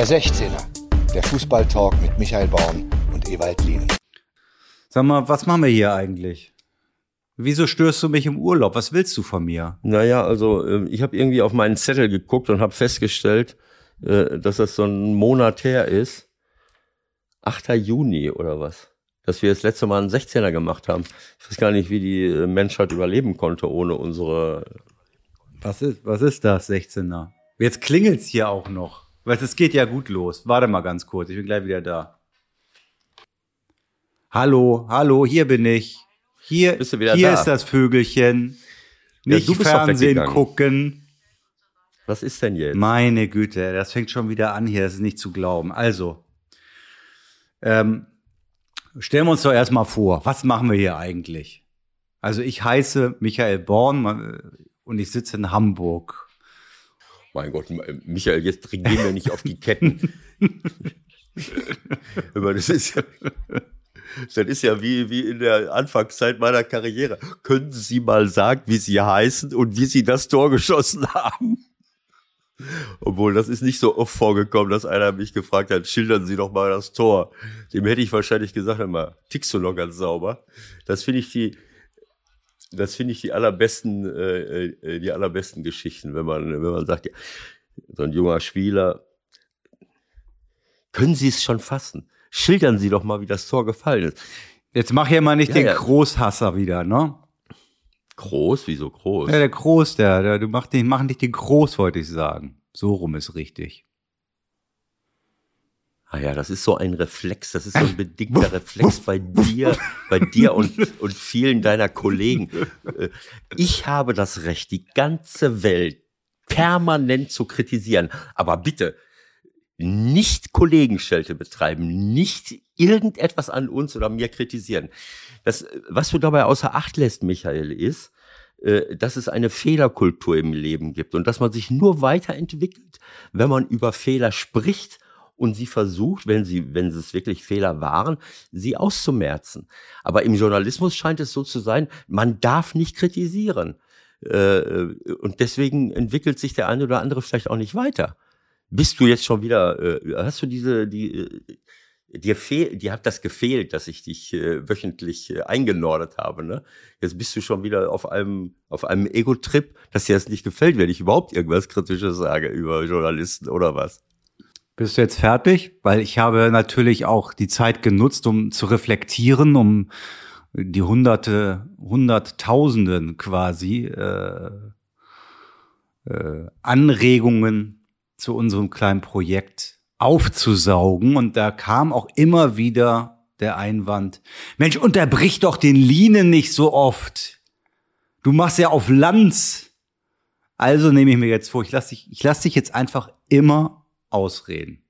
Der 16er, der Fußballtalk mit Michael Baum und Ewald Lien. Sag mal, was machen wir hier eigentlich? Wieso störst du mich im Urlaub? Was willst du von mir? Naja, also äh, ich habe irgendwie auf meinen Zettel geguckt und habe festgestellt, äh, dass das so ein Monat her ist. 8. Juni oder was? Dass wir das letzte Mal einen 16er gemacht haben. Ich weiß gar nicht, wie die äh, Menschheit überleben konnte ohne unsere. Was ist, was ist das, 16er? Jetzt klingelt's hier auch noch. Weil es geht ja gut los. Warte mal ganz kurz, ich bin gleich wieder da. Hallo, hallo, hier bin ich. Hier, Bist du wieder hier da? ist das Vögelchen. Ja, Nicht doch Fernsehen gucken. Was ist denn jetzt? Meine Güte, das fängt schon wieder an hier, das ist nicht zu glauben. Also, ähm, stellen wir uns doch erstmal vor, was machen wir hier eigentlich? Also ich heiße Michael Born man- und ich sitze in Hamburg. Mein Gott, Michael, jetzt gehen wir nicht auf die Ketten. Aber das ist ja, das ist ja wie, wie in der Anfangszeit meiner Karriere. Können Sie mal sagen, wie Sie heißen und wie Sie das Tor geschossen haben? Obwohl, das ist nicht so oft vorgekommen, dass einer mich gefragt hat, schildern Sie doch mal das Tor. Dem hätte ich wahrscheinlich gesagt, immer, tickst du noch ganz sauber? Das finde ich die, das finde ich die allerbesten, äh, äh, die allerbesten Geschichten, wenn man, wenn man sagt, ja, so ein junger Spieler, können Sie es schon fassen? Schildern Sie doch mal, wie das Tor gefallen ist. Jetzt mach hier mal nicht Ja, den ja. Großhasser wieder, ne? Groß, wieso groß? Ja, der Groß, der, der du machst nicht, mach nicht den Groß, wollte ich sagen. So rum ist richtig. Ah ja, das ist so ein Reflex, das ist so ein bedingter Reflex bei dir, bei dir und, und vielen deiner Kollegen. Äh, Ich habe das Recht, die ganze Welt permanent zu kritisieren. Aber bitte, nicht Kollegenschelte betreiben, nicht irgendetwas an uns oder mir kritisieren. Das, was du dabei außer Acht lässt, Michael, ist, äh, dass es eine Fehlerkultur im Leben gibt und dass man sich nur weiterentwickelt, wenn man über Fehler spricht und sie versucht, wenn sie, wenn es wirklich Fehler waren, sie auszumerzen. Aber im Journalismus scheint es so zu sein, man darf nicht kritisieren. Äh, Und deswegen entwickelt sich der eine oder andere vielleicht auch nicht weiter. Bist du jetzt schon wieder, äh, hast du diese, die, äh, dir fehl, dir hat das gefehlt, dass ich dich äh, wöchentlich äh, eingenordet habe, ne? Jetzt bist du schon wieder auf einem, auf einem Ego-Trip, dass dir das nicht gefällt, wenn ich überhaupt irgendwas Kritisches sage über Journalisten oder was. Bist du jetzt fertig? Weil ich habe natürlich auch die Zeit genutzt, um zu reflektieren, um die Hunderte, Hunderttausenden quasi äh, äh, Anregungen zu unserem kleinen Projekt aufzusaugen. Und da kam auch immer wieder der Einwand, Mensch, unterbrich doch den Linen nicht so oft. Du machst ja auf Lanz. Also nehme ich mir jetzt vor, ich lasse dich, ich lass dich jetzt einfach immer ausreden.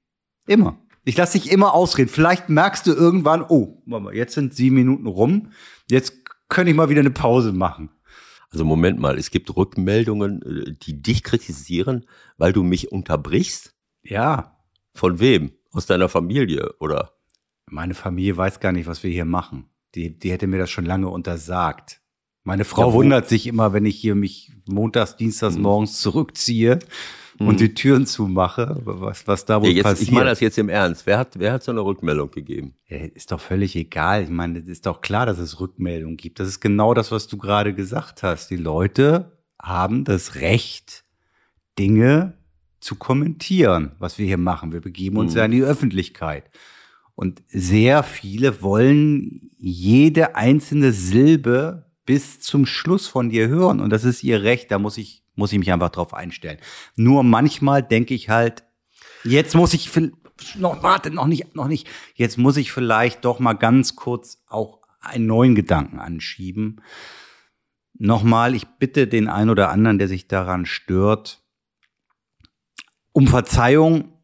Immer. Ich lasse dich immer ausreden. Vielleicht merkst du irgendwann, oh, Mama, jetzt sind sieben Minuten rum. Jetzt könnte ich mal wieder eine Pause machen. Also Moment mal, es gibt Rückmeldungen, äh, die dich kritisieren, weil du mich unterbrichst? Ja, Von wem? Aus deiner Familie oder? meine Familie weiß gar nicht, was wir hier machen. Die, die hätte mir das schon lange untersagt. Meine Frau Ja, wundert sich immer, wenn ich hier mich montags, dienstags Mhm. morgens zurückziehe und die Türen zumache, was, was da wohl Ja, jetzt, passiert. ich meine das jetzt im Ernst. Wer hat, wer hat so eine Rückmeldung gegeben? Ja, ist doch völlig egal. Ich meine, es ist doch klar, dass es Rückmeldungen gibt. Das ist genau das, was du gerade gesagt hast. Die Leute haben das Recht, Dinge zu kommentieren, was wir hier machen. Wir begeben uns Mhm. ja in die Öffentlichkeit. Und sehr viele wollen jede einzelne Silbe bis zum Schluss von dir hören. Und das ist ihr Recht. Da muss ich, muss ich mich einfach drauf einstellen. Nur manchmal denke ich halt, jetzt muss ich, noch, warte, noch nicht, noch nicht. Jetzt muss ich vielleicht doch mal ganz kurz auch einen neuen Gedanken anschieben. Nochmal, ich bitte den einen oder anderen, der sich daran stört, um Verzeihung,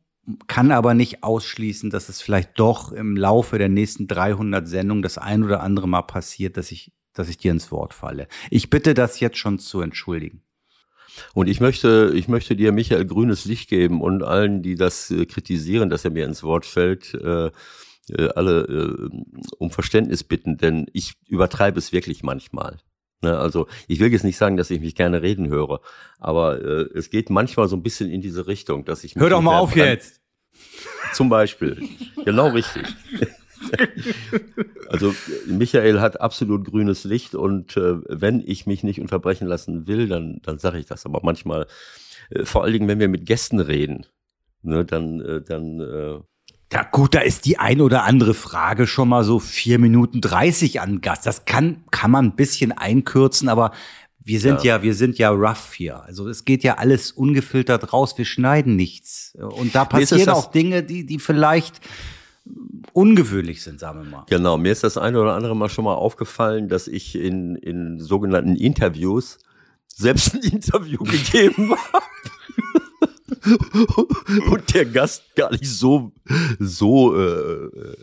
kann aber nicht ausschließen, dass es vielleicht doch im Laufe der nächsten 300 Sendungen das ein oder andere Mal passiert, dass ich, dass ich dir ins Wort falle. Ich bitte das jetzt schon zu entschuldigen. Und ich möchte, ich möchte dir Michael grünes Licht geben und allen, die das äh, kritisieren, dass er mir ins Wort fällt, äh, äh, alle äh, um Verständnis bitten, denn ich übertreibe es wirklich manchmal. Ne, also ich will jetzt nicht sagen, dass ich mich gerne reden höre, aber äh, es geht manchmal so ein bisschen in diese Richtung, dass ich Hör doch mal auf jetzt. Zum Beispiel. Genau richtig. also Michael hat absolut grünes Licht und äh, wenn ich mich nicht unterbrechen lassen will, dann, dann sage ich das. Aber manchmal, äh, vor allen Dingen, wenn wir mit Gästen reden, ne, dann, äh, dann äh, ja gut, da ist die ein oder andere Frage schon mal so vier Minuten dreißig an Gast. Das kann, kann man ein bisschen einkürzen, aber wir sind ja. ja. wir sind ja rough hier. Also es geht ja alles ungefiltert raus. Wir schneiden nichts. Und da passieren auch Dinge, die, die vielleicht ungewöhnlich sind, sagen wir mal. Genau, mir ist das eine oder andere Mal schon mal aufgefallen, dass ich in, in sogenannten Interviews selbst ein Interview gegeben habe. und der Gast gar nicht so so äh, äh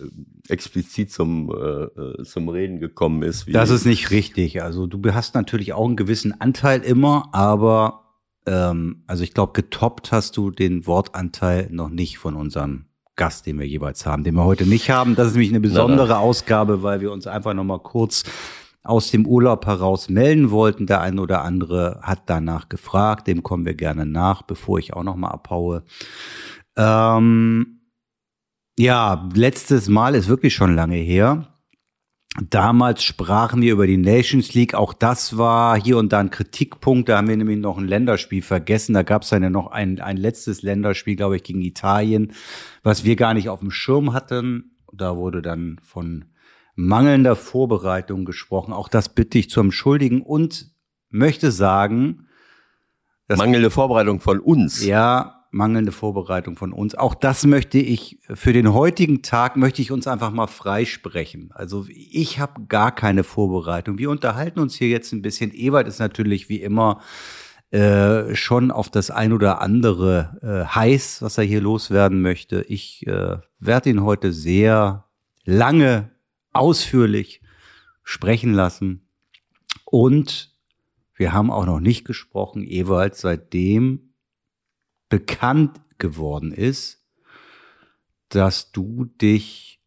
explizit zum äh, zum Reden gekommen ist. das ist nicht richtig. Also du hast natürlich auch einen gewissen Anteil immer, aber ähm, also ich glaube, getoppt hast du den Wortanteil noch nicht von unserem Gast, den wir jeweils haben, den wir heute nicht haben. Das ist nämlich eine besondere na, na. Ausgabe, weil wir uns einfach noch mal kurz aus dem Urlaub heraus melden wollten. Der eine oder andere hat danach gefragt, dem kommen wir gerne nach, bevor ich auch noch mal abhaue. Ähm, ja, letztes Mal ist wirklich schon lange her. Damals sprachen wir über die Nations League. Auch das war hier und da ein Kritikpunkt. Da haben wir nämlich noch ein Länderspiel vergessen. Da gab es dann ja noch ein, ein letztes Länderspiel, glaube ich, gegen Italien, was wir gar nicht auf dem Schirm hatten. Da wurde dann von mangelnder Vorbereitung gesprochen. Auch das bitte ich zu entschuldigen und möchte sagen, mangelnde Vorbereitung von uns. Ja, mangelnde Vorbereitung von uns. Auch das möchte ich für den heutigen Tag möchte ich uns einfach mal freisprechen. Also ich habe gar keine Vorbereitung. Wir unterhalten uns hier jetzt ein bisschen. Ewald ist natürlich wie immer äh, schon auf das ein oder andere äh, heiß, was er hier loswerden möchte. Ich äh, werde ihn heute sehr lange ausführlich sprechen lassen. Und wir haben auch noch nicht gesprochen, Ewald, seitdem bekannt geworden ist, dass du dich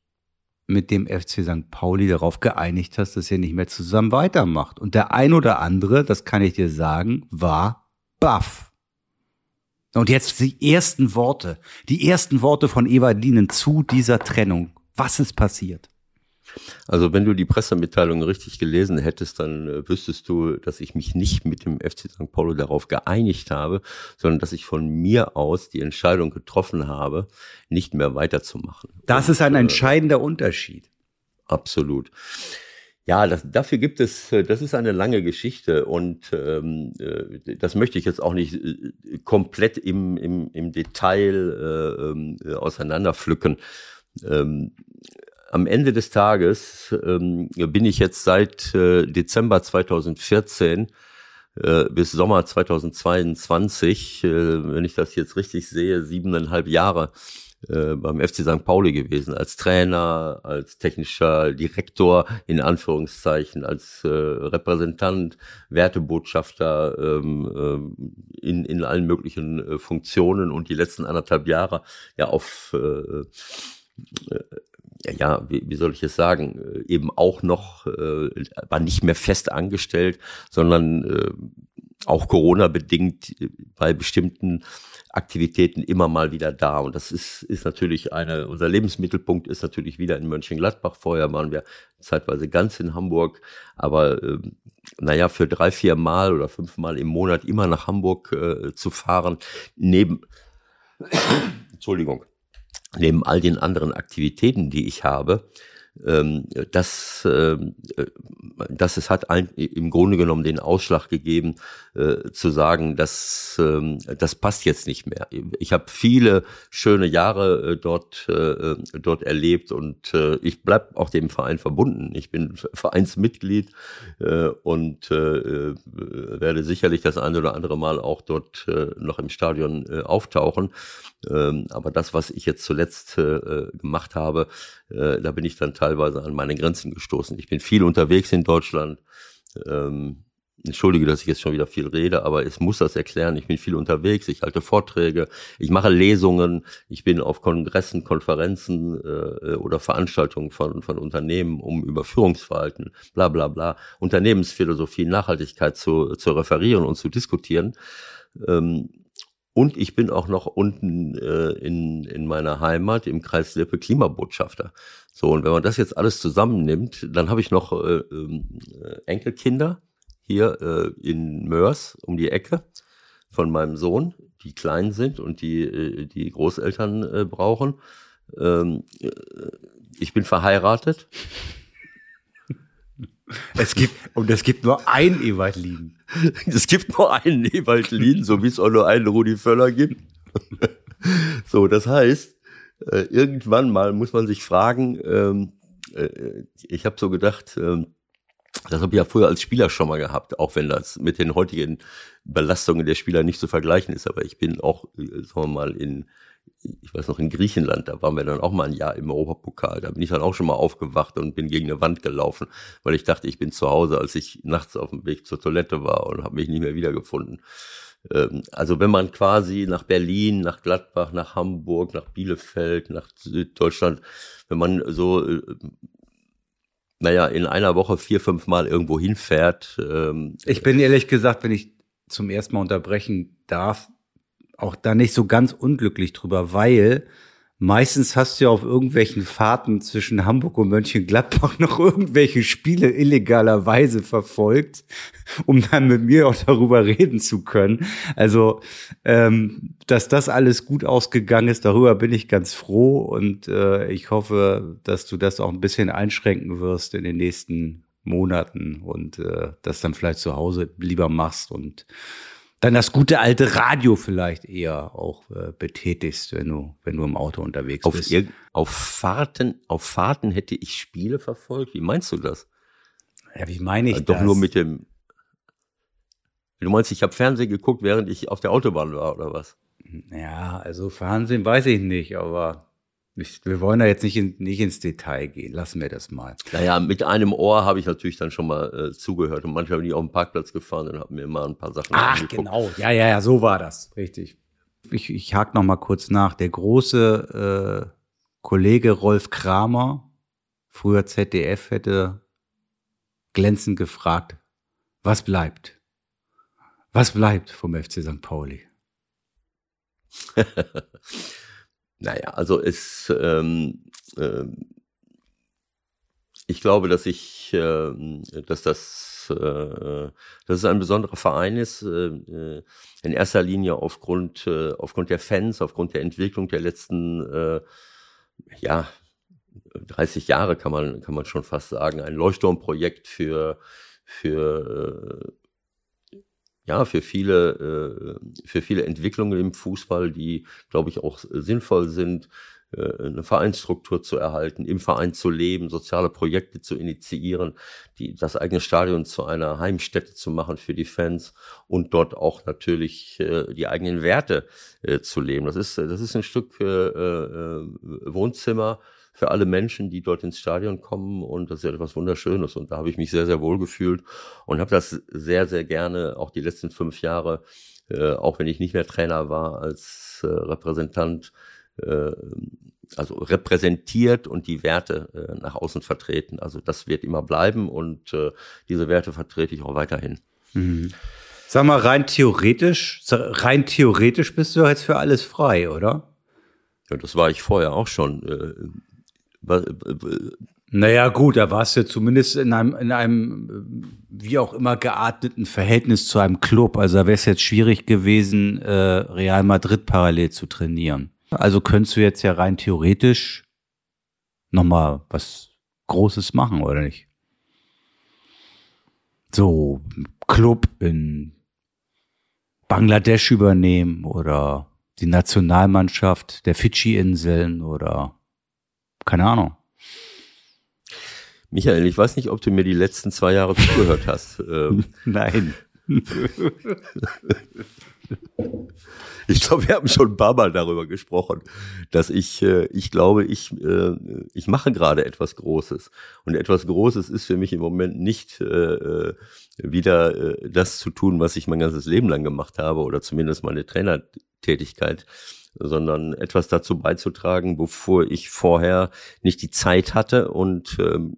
mit dem FC St. Pauli darauf geeinigt hast, dass ihr nicht mehr zusammen weitermacht. Und der ein oder andere, das kann ich dir sagen, war baff. Und jetzt die ersten Worte, die ersten Worte von Ewald Lienen zu dieser Trennung. Was ist passiert? Also wenn du die Pressemitteilung richtig gelesen hättest, dann äh, wüsstest du, dass ich mich nicht mit dem FC St. Paulo darauf geeinigt habe, sondern dass ich von mir aus die Entscheidung getroffen habe, nicht mehr weiterzumachen. Das Und, ist ein äh, entscheidender Unterschied. Absolut. Ja, das, dafür gibt es, äh, das ist eine lange Geschichte und ähm, äh, das möchte ich jetzt auch nicht komplett im, im, im Detail äh, ähm, äh, auseinanderpflücken. Ähm, am Ende des Tages ähm, bin ich jetzt seit äh, Dezember 2014 äh, bis Sommer 2022, äh, wenn ich das jetzt richtig sehe, siebeneinhalb Jahre äh, beim FC St. Pauli gewesen, als Trainer, als technischer Direktor in Anführungszeichen, als äh, Repräsentant, Wertebotschafter ähm, äh, in, in allen möglichen äh, Funktionen und die letzten anderthalb Jahre ja auf äh, ja, wie, wie soll ich es sagen, äh, eben auch noch, äh, war nicht mehr fest angestellt, sondern äh, auch Corona-bedingt äh, bei bestimmten Aktivitäten immer mal wieder da. Und das ist, ist natürlich eine, unser Lebensmittelpunkt ist natürlich wieder in Mönchengladbach. Vorher waren wir zeitweise ganz in Hamburg. Aber äh, naja, für drei, vier Mal oder fünf Mal im Monat immer nach Hamburg äh, zu fahren, neben, Entschuldigung, neben all den anderen Aktivitäten, die ich habe, ähm, das, ähm, äh, das es hat ein, im Grunde genommen den Ausschlag gegeben, äh, zu sagen, dass äh, das passt jetzt nicht mehr. Ich habe viele schöne Jahre äh, dort, äh, dort erlebt und äh, ich bleib auch dem Verein verbunden. Ich bin Vereinsmitglied äh, und äh, werde sicherlich das eine oder andere Mal auch dort äh, noch im Stadion äh, auftauchen. Ähm, aber das, was ich jetzt zuletzt äh, gemacht habe, äh, da bin ich dann teilweise an meine Grenzen gestoßen. Ich bin viel unterwegs in Deutschland. Ähm, entschuldige, dass ich jetzt schon wieder viel rede, aber es muss das erklären. Ich bin viel unterwegs, ich halte Vorträge, ich mache Lesungen, ich bin auf Kongressen, Konferenzen äh, oder Veranstaltungen von, von Unternehmen, um über Führungsverhalten, bla bla bla, Unternehmensphilosophie, Nachhaltigkeit zu, zu referieren und zu diskutieren. Ähm, und ich bin auch noch unten äh, in, in meiner Heimat im Kreis Lippe Klimabotschafter. So, und wenn man das jetzt alles zusammennimmt, dann habe ich noch äh, äh, Enkelkinder hier äh, in Mörs um die Ecke von meinem Sohn, die klein sind und die äh, die Großeltern äh, brauchen. Ähm, äh, ich bin verheiratet. Es gibt, und es gibt nur ein Ewald Lien. Es gibt nur einen Ewald Lien, so wie es auch nur einen Rudi Völler gibt. So, das heißt, äh, irgendwann mal muss man sich fragen, ähm, äh, ich habe so gedacht, ähm, das habe ich ja früher als Spieler schon mal gehabt, auch wenn das mit den heutigen Belastungen der Spieler nicht zu vergleichen ist. Aber ich bin auch, äh, sagen wir mal, in, ich weiß noch, in Griechenland, da waren wir dann auch mal ein Jahr im Europapokal. Da bin ich dann auch schon mal aufgewacht und bin gegen eine Wand gelaufen, weil ich dachte, ich bin zu Hause, als ich nachts auf dem Weg zur Toilette war und habe mich nicht mehr wiedergefunden. Ähm, also wenn man quasi nach Berlin, nach Gladbach, nach Hamburg, nach Bielefeld, nach Süddeutschland, wenn man so äh, naja, in einer Woche vier, fünf Mal irgendwo hinfährt. Ähm, ich bin ehrlich gesagt, wenn ich zum ersten Mal unterbrechen darf, auch da nicht so ganz unglücklich drüber, weil Meistens hast du ja auf irgendwelchen Fahrten zwischen Hamburg und Mönchengladbach noch irgendwelche Spiele illegalerweise verfolgt, um dann mit mir auch darüber reden zu können. Also, ähm, dass das alles gut ausgegangen ist, darüber bin ich ganz froh und äh, ich hoffe, dass du das auch ein bisschen einschränken wirst in den nächsten Monaten und äh, das dann vielleicht zu Hause lieber machst und dann das gute alte Radio vielleicht eher auch äh, betätigst, wenn du, wenn du im Auto unterwegs auf bist. Auf Fahrten, auf Fahrten hätte ich Spiele verfolgt. Wie meinst du das? Ja, wie meine ich also das? Doch nur mit dem. Du meinst, ich habe Fernsehen geguckt, während ich auf der Autobahn war, oder was? Ja, also Fernsehen weiß ich nicht, aber ich, wir wollen da jetzt nicht, in, nicht ins Detail gehen. Lassen wir das mal. Naja, mit einem Ohr habe ich natürlich dann schon mal äh, zugehört und manchmal bin ich auf den Parkplatz gefahren und habe mir mal ein paar Sachen Ach, angeguckt. genau. Ja, ja, ja, so war das. Richtig. Ich, ich hake noch mal kurz nach. Der große äh, Kollege Rolf Kramer, früher ZDF, hätte glänzend gefragt, was bleibt? Was bleibt vom FC St. Pauli? Naja, also es, ähm, äh, ich glaube, dass ich, äh, dass das, äh, dass es ein besonderer Verein ist, äh, in erster Linie aufgrund, äh, aufgrund der Fans, aufgrund der Entwicklung der letzten, äh, ja, 30 Jahre kann man, kann man schon fast sagen, ein Leuchtturmprojekt für, für ja, für viele, äh, für viele Entwicklungen im Fußball, die, glaube ich, auch sinnvoll sind, äh, eine Vereinsstruktur zu erhalten, im Verein zu leben, soziale Projekte zu initiieren, die, das eigene Stadion zu einer Heimstätte zu machen für die Fans und dort auch natürlich äh, die eigenen Werte äh, zu leben. Das ist, das ist ein Stück äh, äh, Wohnzimmer für alle Menschen, die dort ins Stadion kommen und das ist etwas Wunderschönes und da habe ich mich sehr, sehr wohl gefühlt und habe das sehr, sehr gerne auch die letzten fünf Jahre, äh, auch wenn ich nicht mehr Trainer war, als äh, Repräsentant, äh, also repräsentiert und die Werte äh, nach außen vertreten. Also das wird immer bleiben und äh, diese Werte vertrete ich auch weiterhin. Mhm. Sag mal, rein theoretisch, rein theoretisch bist du jetzt für alles frei, oder? Ja, das war ich vorher auch schon. Äh, naja, gut, da warst du zumindest in einem, in einem, wie auch immer gearteten Verhältnis zu einem Club. Also da wäre es jetzt schwierig gewesen, äh, Real Madrid parallel zu trainieren. Also könntest du jetzt ja rein theoretisch nochmal was Großes machen, oder nicht? So, Club in Bangladesch übernehmen oder die Nationalmannschaft der Fidschi-Inseln oder keine Ahnung. Michael, ich weiß nicht, ob du mir die letzten zwei Jahre zugehört hast. Ähm, Nein. ich glaube, wir haben schon ein paar Mal darüber gesprochen, dass ich, äh, ich glaube, ich, äh, ich mache gerade etwas Großes. Und etwas Großes ist für mich im Moment nicht äh, wieder das zu tun, was ich mein ganzes Leben lang gemacht habe oder zumindest meine Trainertätigkeit, sondern etwas dazu beizutragen, wovor ich vorher nicht die Zeit hatte und ähm,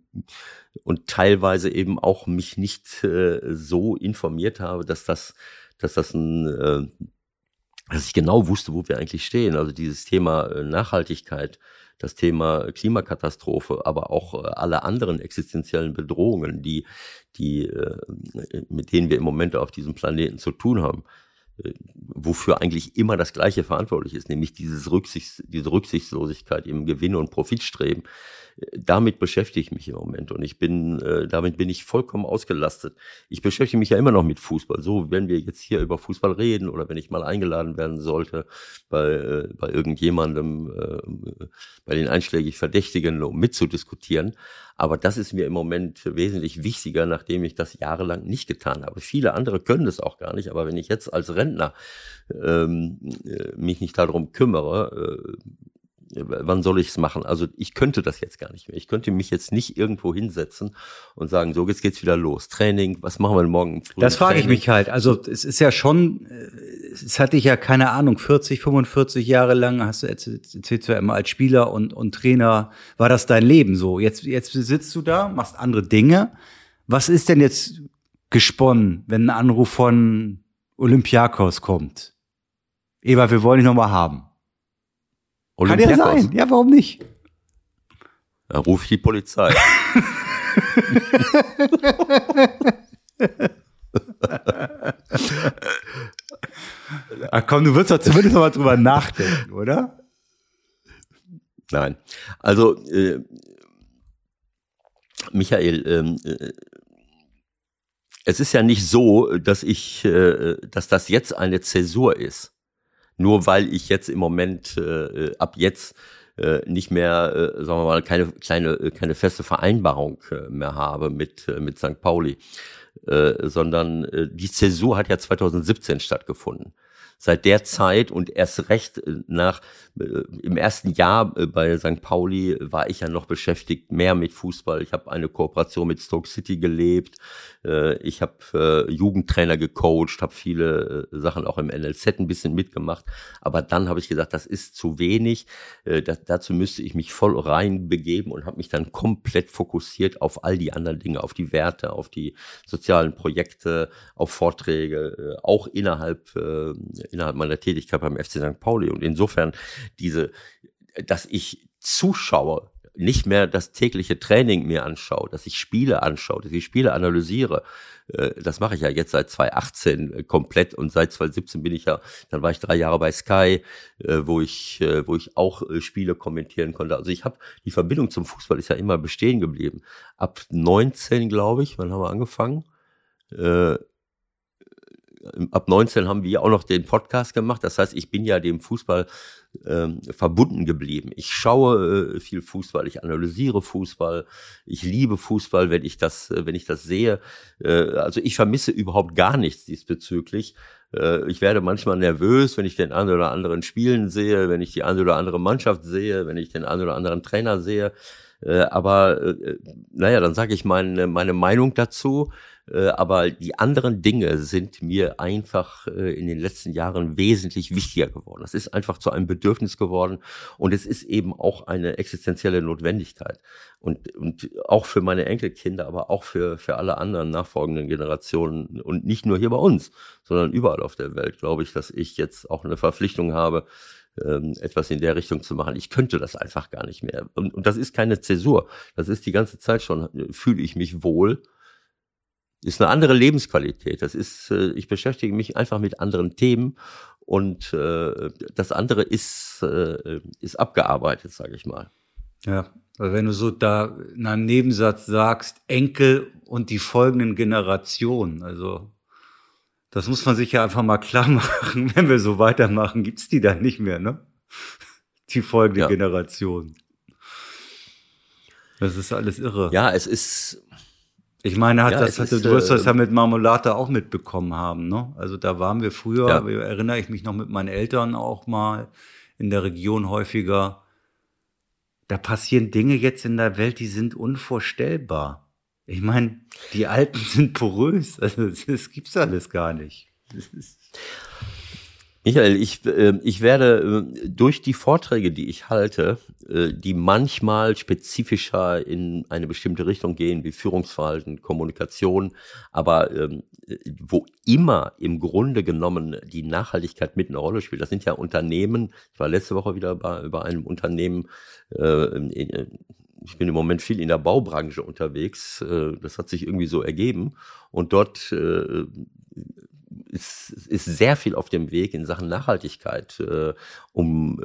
und teilweise eben auch mich nicht so informiert habe, dass das dass das ein äh, dass ich genau wusste, wo wir eigentlich stehen. Also dieses Thema äh, Nachhaltigkeit, das Thema Klimakatastrophe, aber auch äh, alle anderen existenziellen Bedrohungen, die, die, äh, mit denen wir im Moment auf diesem Planeten zu tun haben wofür eigentlich immer das Gleiche verantwortlich ist, nämlich dieses Rücksichts, diese Rücksichtslosigkeit im Gewinn- und Profitstreben damit beschäftige ich mich im Moment und ich bin, äh, damit bin ich vollkommen ausgelastet. Ich beschäftige mich ja immer noch mit Fußball. So, wenn wir jetzt hier über Fußball reden oder wenn ich mal eingeladen werden sollte bei, äh, bei irgendjemandem, äh, bei den einschlägig Verdächtigen, um mitzudiskutieren. Aber das ist mir im Moment wesentlich wichtiger, nachdem ich das jahrelang nicht getan habe. Viele andere können das auch gar nicht, aber wenn ich jetzt als Rentner ähm, äh, mich nicht darum kümmere, äh, wann soll ich es machen? Also ich könnte das jetzt gar nicht mehr. Ich könnte mich jetzt nicht irgendwo hinsetzen und sagen, so jetzt geht's wieder los. Training, was machen wir morgen? Das frage ich mich halt. Also es ist ja schon, äh, es hatte ich ja keine Ahnung, 40, 45 Jahre lang hast du erzählt ja immer als Spieler und, und Trainer, war das dein Leben so. Jetzt, jetzt sitzt du da, machst andere Dinge. Was ist denn jetzt gesponnen, wenn ein Anruf von Olympiakos kommt? Eva, wir wollen dich nochmal haben. Kann ja sein. Ja, warum nicht? Dann ruf ich die Polizei. Ach komm, du wirst doch zumindest noch mal drüber nachdenken, oder? Nein. Also, äh, Michael, ähm, äh, es ist ja nicht so, dass ich, äh, dass das jetzt eine Zäsur ist nur weil ich jetzt im Moment äh, ab jetzt äh, nicht mehr, äh, sagen wir mal, keine kleine, äh, keine feste Vereinbarung äh, mehr habe mit äh, mit St. Pauli, äh, sondern äh, die Zäsur hat ja 2017 stattgefunden seit der Zeit und erst recht äh, nach äh, im ersten Jahr äh, bei St. Pauli war ich ja noch beschäftigt mehr mit Fußball. Ich habe eine Kooperation mit Stoke City gelebt. Äh, ich habe äh, Jugendtrainer gecoacht, habe viele äh, Sachen auch im NLZ ein bisschen mitgemacht. Aber dann habe ich gesagt, das ist zu wenig. Das, dazu müsste ich mich voll rein begeben und habe mich dann komplett fokussiert auf all die anderen Dinge, auf die Werte, auf die sozialen Projekte, auf Vorträge, auch innerhalb innerhalb meiner Tätigkeit beim FC St. Pauli. Und insofern diese, dass ich zuschaue, nicht mehr das tägliche Training mir anschaue, dass ich Spiele anschaue, dass ich Spiele analysiere. Äh, das mache ich ja jetzt seit 2018 äh, komplett und seit 2017 bin ich ja, dann war ich drei Jahre bei Sky, äh, wo ich, wo ich auch Spiele kommentieren konnte. Also ich habe die Verbindung zum Fußball ist ja immer bestehen geblieben. Ab 19, glaube ich, wann haben wir angefangen? Ab 19 haben wir auch noch den Podcast gemacht. Das heißt, ich bin ja dem Fußball ähm, verbunden geblieben. Ich schaue äh, viel Fußball, ich analysiere Fußball, ich liebe Fußball, wenn ich das, äh, wenn ich das sehe. Äh, also ich vermisse überhaupt gar nichts diesbezüglich. Äh, ich werde manchmal nervös, wenn ich den einen oder anderen spielen sehe, wenn ich die eine oder andere Mannschaft sehe, wenn ich den einen oder anderen Trainer sehe. Äh, aber äh, naja, dann sage ich meine, meine Meinung dazu. Äh, aber die anderen Dinge sind mir einfach äh, in den letzten Jahren wesentlich wichtiger geworden. Das ist einfach zu einem Bedürfnis geworden und es ist eben auch eine existenzielle Notwendigkeit. Und, und auch für meine Enkelkinder, aber auch für, für alle anderen nachfolgenden Generationen und nicht nur hier bei uns, sondern überall auf der Welt, glaube ich, dass ich jetzt auch eine Verpflichtung habe, ähm, etwas in der Richtung zu machen. Ich könnte das einfach gar nicht mehr. Und, und das ist keine Zäsur. Das ist die ganze Zeit schon, äh, fühle ich mich wohl ist eine andere Lebensqualität. Das ist, äh, ich beschäftige mich einfach mit anderen Themen und äh, das andere ist, äh, ist abgearbeitet, sage ich mal. Ja, wenn du so da in einem Nebensatz sagst, Enkel und die folgenden Generationen, also das muss man sich ja einfach mal klar machen. Wenn wir so weitermachen, gibt's die dann nicht mehr, ne? Die folgende ja. Generation. Das ist alles irre. Ja, es ist, ich meine, hat ja, das, ist, du wirst das ja äh, mit Marmelade auch mitbekommen haben, ne? Also da waren wir früher, ja. erinnere ich mich noch mit meinen Eltern auch mal in der Region häufiger. Da passieren Dinge jetzt in der Welt, die sind unvorstellbar. Ich meine, die Alpen sind porös, also das gibt's alles gar nicht. Michael, ich, äh, ich werde äh, durch die Vorträge, die ich halte, äh, die manchmal spezifischer in eine bestimmte Richtung gehen, wie Führungsverhalten, Kommunikation, aber ähm, wo immer im Grunde genommen die Nachhaltigkeit mit eine Rolle spielt. Das sind ja Unternehmen, ich war letzte Woche wieder bei, bei einem Unternehmen, äh, ich bin im Moment viel in der Baubranche unterwegs, äh, das hat sich irgendwie so ergeben und dort äh, ist, ist sehr viel auf dem Weg in Sachen Nachhaltigkeit, äh, um,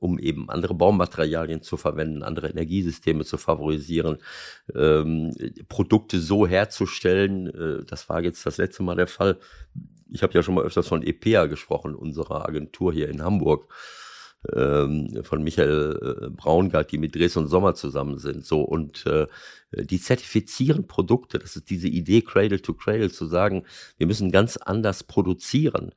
um eben andere Baumaterialien zu verwenden, andere Energiesysteme zu favorisieren, ähm, Produkte so herzustellen. Das war jetzt das letzte Mal der Fall. Ich habe ja schon mal öfters von EPA gesprochen, unserer Agentur hier in Hamburg ähm, von Michael äh, Braungart, die mit Dres und Sommer zusammen sind. So und äh, die zertifizieren Produkte. Das ist diese Idee Cradle to Cradle zu sagen, wir müssen ganz anders produzieren.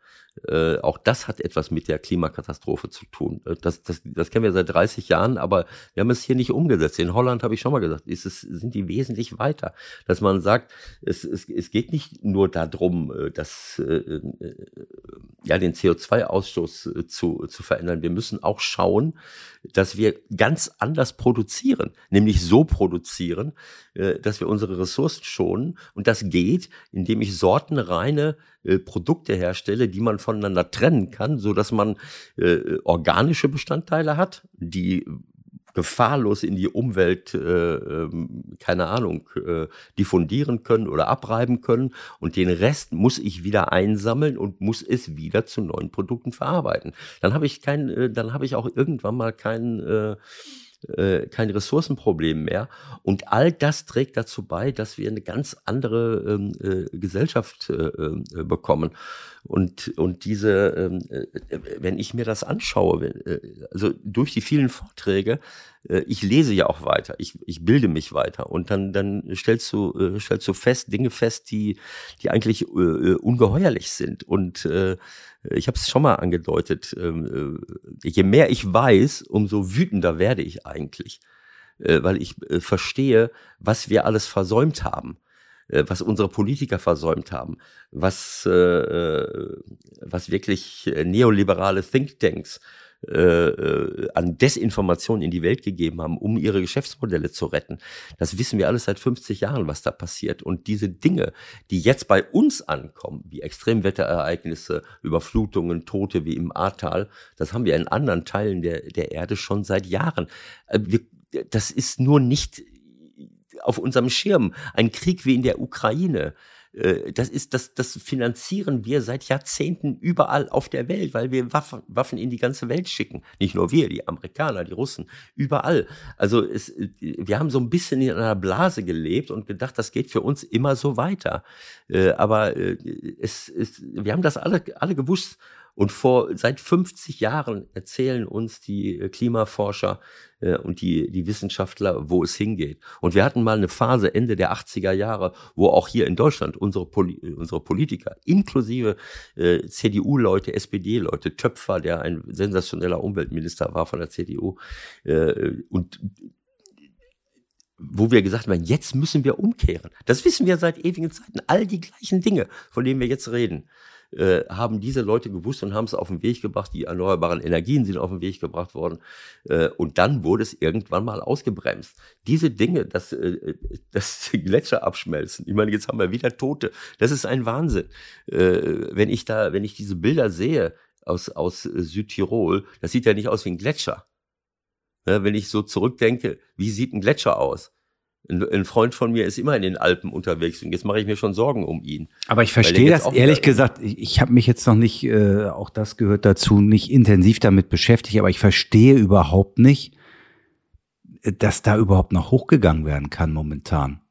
Äh, auch das hat etwas mit der Klimakatastrophe zu tun. Äh, das, das, das kennen wir seit 30 Jahren, aber wir haben es hier nicht umgesetzt. In Holland habe ich schon mal gesagt, ist es, sind die wesentlich weiter. Dass man sagt, es, es, es geht nicht nur darum, äh, dass, ja, den CO2-Ausstoß zu, zu verändern. Wir müssen auch schauen, dass wir ganz anders produzieren, nämlich so produzieren, dass wir unsere Ressourcen schonen. Und das geht, indem ich sortenreine äh, Produkte herstelle, die man voneinander trennen kann, so dass man äh, organische Bestandteile hat, die gefahrlos in die Umwelt, äh, ähm, keine Ahnung, äh, diffundieren können oder abreiben können. Und den Rest muss ich wieder einsammeln und muss es wieder zu neuen Produkten verarbeiten. Dann habe ich kein, äh, dann habe ich auch irgendwann mal kein äh, äh, kein Ressourcenproblem mehr. Und all das trägt dazu bei, dass wir eine ganz andere ähm, äh, Gesellschaft äh, äh, bekommen. Und, und diese, ähm, äh, wenn ich mir das anschaue, wenn, äh, also durch die vielen Vorträge, äh, ich lese ja auch weiter, ich, ich bilde mich weiter und dann, dann stellst du, äh, stellst du fest, Dinge fest, die, die eigentlich äh, äh ungeheuerlich sind. Und äh, ich habe es schon mal angedeutet, ähm, äh, je mehr ich weiß, umso wütender werde ich eigentlich, äh, weil ich äh, verstehe, was wir alles versäumt haben was unsere Politiker versäumt haben, was, was wirklich neoliberale Thinktanks äh, äh, an Desinformation in die Welt gegeben haben, um ihre Geschäftsmodelle zu retten. Das wissen wir alles seit 50 Jahren, was da passiert. Und diese Dinge, die jetzt bei uns ankommen, wie Extremwetterereignisse, Überflutungen, Tote wie im Ahrtal, das haben wir in anderen Teilen der, der Erde schon seit Jahren. Äh, wir, das ist nur nicht auf unserem Schirm. Ein Krieg wie in der Ukraine, das ist, das, das finanzieren wir seit Jahrzehnten überall auf der Welt, weil wir Waffen, Waffen in die ganze Welt schicken. Nicht nur wir, die Amerikaner, die Russen, überall. Also es, wir haben so ein bisschen in einer Blase gelebt und gedacht, das geht für uns immer so weiter. Äh, aber äh, es, es, wir haben das alle, alle gewusst. Und vor seit 50 Jahren erzählen uns die äh, Klimaforscher äh, und die, die Wissenschaftler, wo es hingeht. Und wir hatten mal eine Phase Ende der 80er Jahre, wo auch hier in Deutschland unsere, Poli unsere Politiker, inklusive äh, CDU-Leute, SPD-Leute, Töpfer, der ein sensationeller Umweltminister war von der CDU, äh, und wo wir gesagt haben, jetzt müssen wir umkehren. Das wissen wir seit ewigen Zeiten. All die gleichen Dinge, von denen wir jetzt reden. Äh, haben diese Leute gewusst und haben es auf den Weg gebracht. Die erneuerbaren Energien sind auf den Weg gebracht worden. Äh, und dann wurde es irgendwann mal ausgebremst. Diese Dinge, dass, äh, dass Gletscher abschmelzen. Ich meine, jetzt haben wir wieder Tote. Das ist ein Wahnsinn. Äh, wenn ich da, wenn ich diese Bilder sehe aus, aus Südtirol, das sieht ja nicht aus wie ein Gletscher. Ja, wenn ich so zurückdenke, wie sieht ein Gletscher aus? Ein, Freund von mir ist immer in den Alpen unterwegs und jetzt mache ich mir schon Sorgen um ihn. Aber ich verstehe das ehrlich gesagt. Ich, ich habe mich jetzt noch nicht, äh, auch das gehört dazu, nicht intensiv damit beschäftigt, aber ich verstehe überhaupt nicht, dass da überhaupt noch hochgegangen werden kann momentan.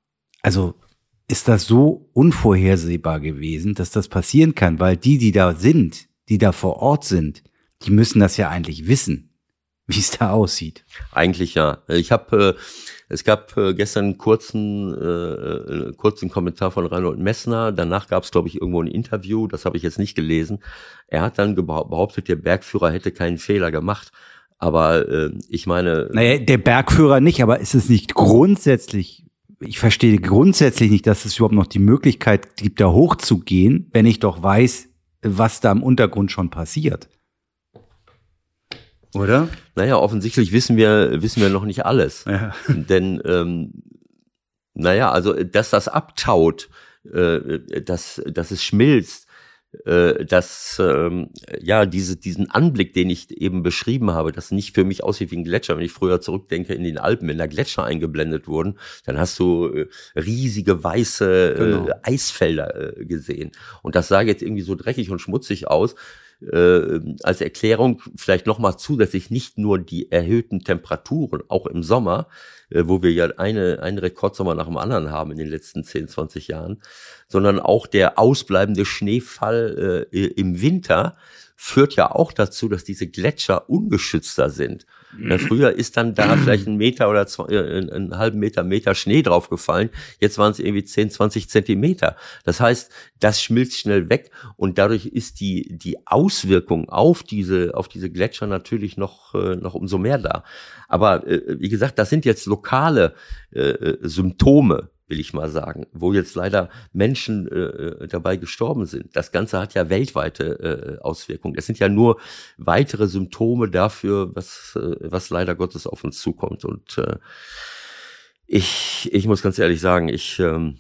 Also ist das so unvorhersehbar gewesen, dass das passieren kann, weil die, die da sind, die da vor Ort sind, die müssen das ja eigentlich wissen, wie es da aussieht. Eigentlich ja. Ich habe äh, es gab äh, gestern einen kurzen, äh, äh, kurzen Kommentar von Reinhold Messner. Danach gab es, glaube ich, irgendwo ein Interview. Das habe ich jetzt nicht gelesen. Er hat dann behauptet, der Bergführer hätte keinen Fehler gemacht. Aber äh, ich meine. Naja, der Bergführer nicht, aber ist es nicht grundsätzlich ich verstehe grundsätzlich nicht, dass es überhaupt noch die Möglichkeit gibt, da hochzugehen, wenn ich doch weiß, was da im Untergrund schon passiert. Oder? Naja, offensichtlich wissen wir, wissen wir noch nicht alles. Ja. Denn, ähm, naja, also, dass das abtaut, äh, dass, dass es schmilzt, äh, dass ähm, ja diese, diesen Anblick, den ich eben beschrieben habe, das nicht für mich aussieht wie ein Gletscher. Wenn ich früher zurückdenke in den Alpen, wenn da Gletscher eingeblendet wurden, dann hast du äh, riesige weiße Genau. äh, Eisfelder äh, gesehen. Und das sah jetzt irgendwie so dreckig und schmutzig aus. Äh, als Erklärung vielleicht nochmal zusätzlich nicht nur die erhöhten Temperaturen, auch im Sommer, äh, wo wir ja eine, einen Rekordsommer nach dem anderen haben in den letzten 10, 20 Jahren, sondern auch der ausbleibende Schneefall äh, im Winter führt ja auch dazu, dass diese Gletscher ungeschützter sind. Na, früher ist dann da vielleicht ein Meter oder zwei, äh, einen, einen halben Meter, Meter Schnee draufgefallen. Jetzt waren es irgendwie 10, 20 Zentimeter. Das heißt, das schmilzt schnell weg und dadurch ist die, die Auswirkung auf diese, auf diese Gletscher natürlich noch, äh, noch umso mehr da. Aber äh, wie gesagt, das sind jetzt lokale äh, Symptome, will ich mal sagen, wo jetzt leider Menschen äh, dabei gestorben sind. Das Ganze hat ja weltweite äh, Auswirkungen. Es sind ja nur weitere Symptome dafür, was, äh, was leider Gottes auf uns zukommt. Und äh, ich, ich muss ganz ehrlich sagen, ich, ähm,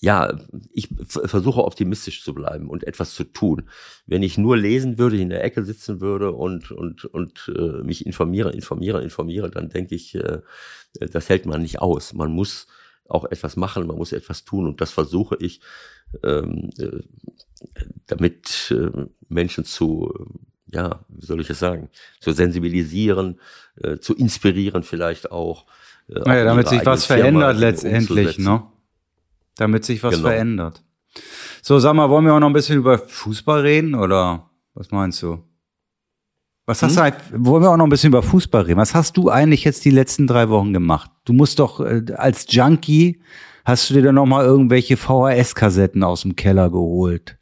ja, ich versuche optimistisch zu bleiben und etwas zu tun. Wenn ich nur lesen würde, in der Ecke sitzen würde und, und, und äh, mich informiere, informiere, informiere, dann denke ich, äh, das hält man nicht aus. Man muss auch etwas machen, man muss etwas tun und das versuche ich, ähm, äh, damit äh, Menschen zu, äh, ja, wie soll ich es sagen, zu sensibilisieren, äh, zu inspirieren vielleicht auch. Äh, Naja, damit sich was verändert letztendlich, ne? Damit sich was Genau. verändert. So, sag mal, wollen wir auch noch ein bisschen über Fußball reden oder was meinst du? Was hast Hm? du eigentlich, wollen wir auch noch ein bisschen über Fußball reden? Was hast du eigentlich jetzt die letzten drei Wochen gemacht? Du musst doch äh, als Junkie, hast du dir dann noch mal irgendwelche VHS-Kassetten aus dem Keller geholt?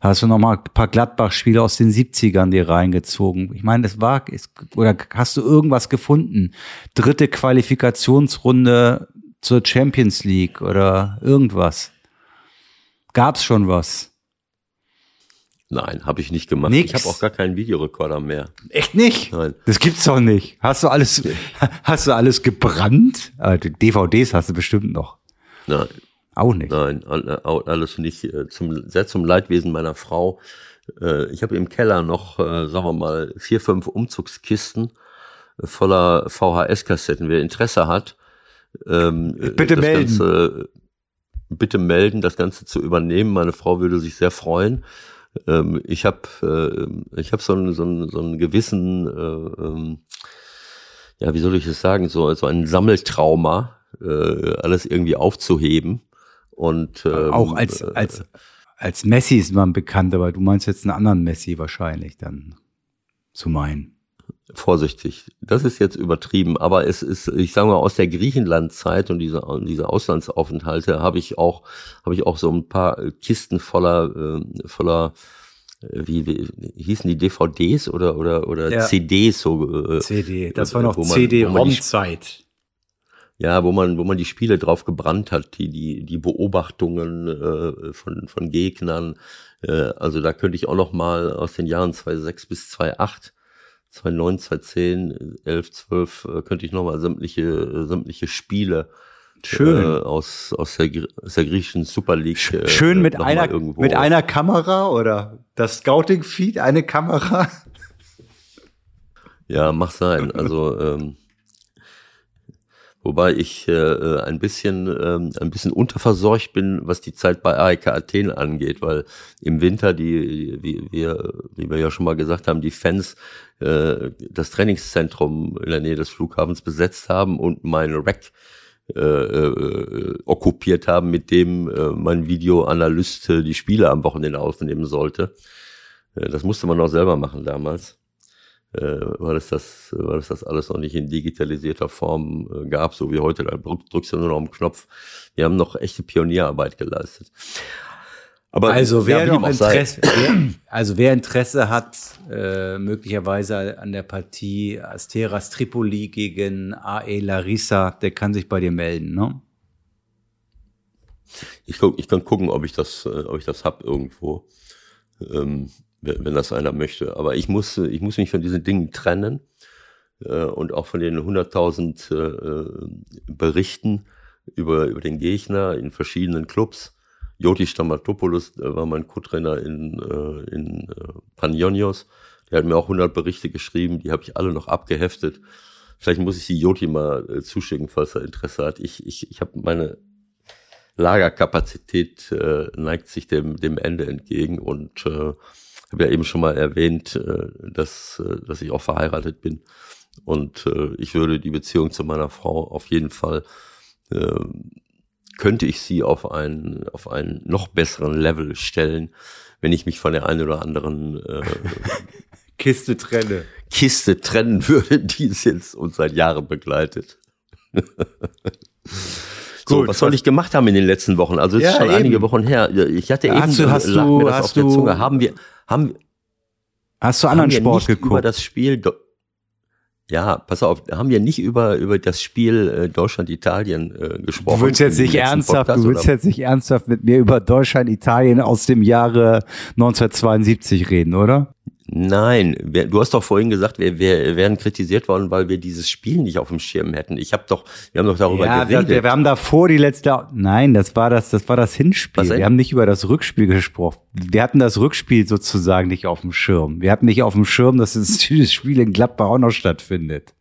Hast du noch mal ein paar Gladbach-Spiele aus den 70ern dir reingezogen? Ich meine, das war, ist, oder hast du irgendwas gefunden? Dritte Qualifikationsrunde zur Champions League oder irgendwas? Gab's schon was? Nein, habe ich nicht gemacht. Nix. Ich habe auch gar keinen Videorekorder mehr. Echt nicht? Nein. Das gibt's doch nicht. Hast du alles, hast du alles gebrannt? DVDs hast du bestimmt noch. Nein, Auch nicht. nein, all- alles nicht. äh, Zum, sehr zum Leidwesen meiner Frau. Äh, Ich habe im Keller noch, äh, sagen wir mal, vier, fünf Umzugskisten äh, voller VHS-Kassetten. Wer Interesse hat, ähm, äh, Bitte das melden. Ganze, bitte melden, das Ganze zu übernehmen. Meine Frau würde sich sehr freuen. Ähm, Ich habe äh, ich hab so einen, so einen, so einen gewissen, äh, ähm, ja, wie soll ich es sagen, so, so ein Sammeltrauma, äh, alles irgendwie aufzuheben. Und ähm, Auch als, äh, als, als Messi ist man bekannt, aber du meinst jetzt einen anderen Messi wahrscheinlich dann zu meinen. Vorsichtig. Das ist jetzt übertrieben, aber es ist, ich sage mal, aus der Griechenland-Zeit und diese, diese Auslandsaufenthalte habe ich auch, habe ich auch so ein paar Kisten voller, äh, voller, äh, wie, wie hießen die DVDs oder oder oder Ja. CDs so äh, CD, das war noch CD-ROM-Zeit. Ja, wo man, wo man die Spiele drauf gebrannt hat, die, die, die Beobachtungen äh, von, von Gegnern. Äh, also da könnte ich auch noch mal aus den Jahren 2006 bis 2008, 2009, 2010, 11, 12, äh, könnte ich noch mal sämtliche, äh, sämtliche Spiele Schön. äh, aus, aus, der, aus der griechischen Super League. Äh, Schön mit noch mal einer, irgendwo. mit einer Kamera oder das Scouting-Feed, eine Kamera. Ja, mach sein. Also ähm, wobei ich äh, ein bisschen ähm, ein bisschen unterversorgt bin, was die Zeit bei AEK Athen angeht, weil im Winter die wie wir wie wir ja schon mal gesagt haben, die Fans äh, das Trainingszentrum in der Nähe des Flughafens besetzt haben und mein Rack äh, äh, okkupiert haben, mit dem äh, mein Videoanalyst äh, die Spiele am Wochenende aufnehmen sollte. Äh, das musste man auch selber machen damals äh, weil es das, weil es das alles noch nicht in digitalisierter Form äh, gab, so wie heute. Da drück, drückst du nur noch den Knopf. Wir haben noch echte Pionierarbeit geleistet. Aber Also wer ja. Interesse, wer, also wer Interesse hat, äh, möglicherweise an der Partie Asteras Tripoli gegen AE Larissa, der kann sich bei dir melden, ne? Ich, guck, ich kann gucken, ob ich das, äh, ob ich das hab irgendwo. Ähm, wenn das einer möchte. Aber ich muss, ich muss mich von diesen Dingen trennen äh, und auch von den 100.000 äh, Berichten über, über den Gegner in verschiedenen Clubs. Joti Stamatopoulos äh, war mein Co-Trainer in, äh, in äh, Panionios. Der hat mir auch 100 Berichte geschrieben, die habe ich alle noch abgeheftet. Vielleicht muss ich die Joti mal äh, zuschicken, falls er Interesse hat. Ich, ich, ich habe meine Lagerkapazität äh, neigt sich dem, dem Ende entgegen und äh, habe ja eben schon mal erwähnt, äh, dass, äh, dass ich auch verheiratet bin. Und äh, ich würde die Beziehung zu meiner Frau auf jeden Fall, äh, könnte ich sie auf einen, auf einen noch besseren Level stellen, wenn ich mich von der einen oder anderen Kiste trenne. Kiste trennen würde, die es jetzt uns seit Jahren begleitet. so, Gut, was soll was- ich gemacht haben in den letzten Wochen? Also es Ja, ist schon eben. einige Wochen her. Ich hatte eben Hast du- hast du- mir das hast auf der Zunge. Haben wir, haben, Hast du haben anderen wir Sport nicht über geguckt? das Spiel, ja, pass auf, haben wir nicht über, über das Spiel äh, Deutschland-Italien äh, gesprochen. Du willst jetzt nicht ernsthaft, Podcast, du willst oder? jetzt nicht ernsthaft mit mir über Deutschland, Italien aus dem Jahre 1972 reden, oder? Nein, du hast doch vorhin gesagt, wir, wir wären kritisiert worden, weil wir dieses Spiel nicht auf dem Schirm hätten. Ich habe doch, wir haben doch darüber ja, geredet. wir, wir haben davor die letzte. Nein, das war das, das war das Hinspiel. Was? Wir haben nicht über das Rückspiel gesprochen. Wir hatten das Rückspiel sozusagen nicht auf dem Schirm. Wir hatten nicht auf dem Schirm, dass das Spiel in Gladbach auch noch stattfindet.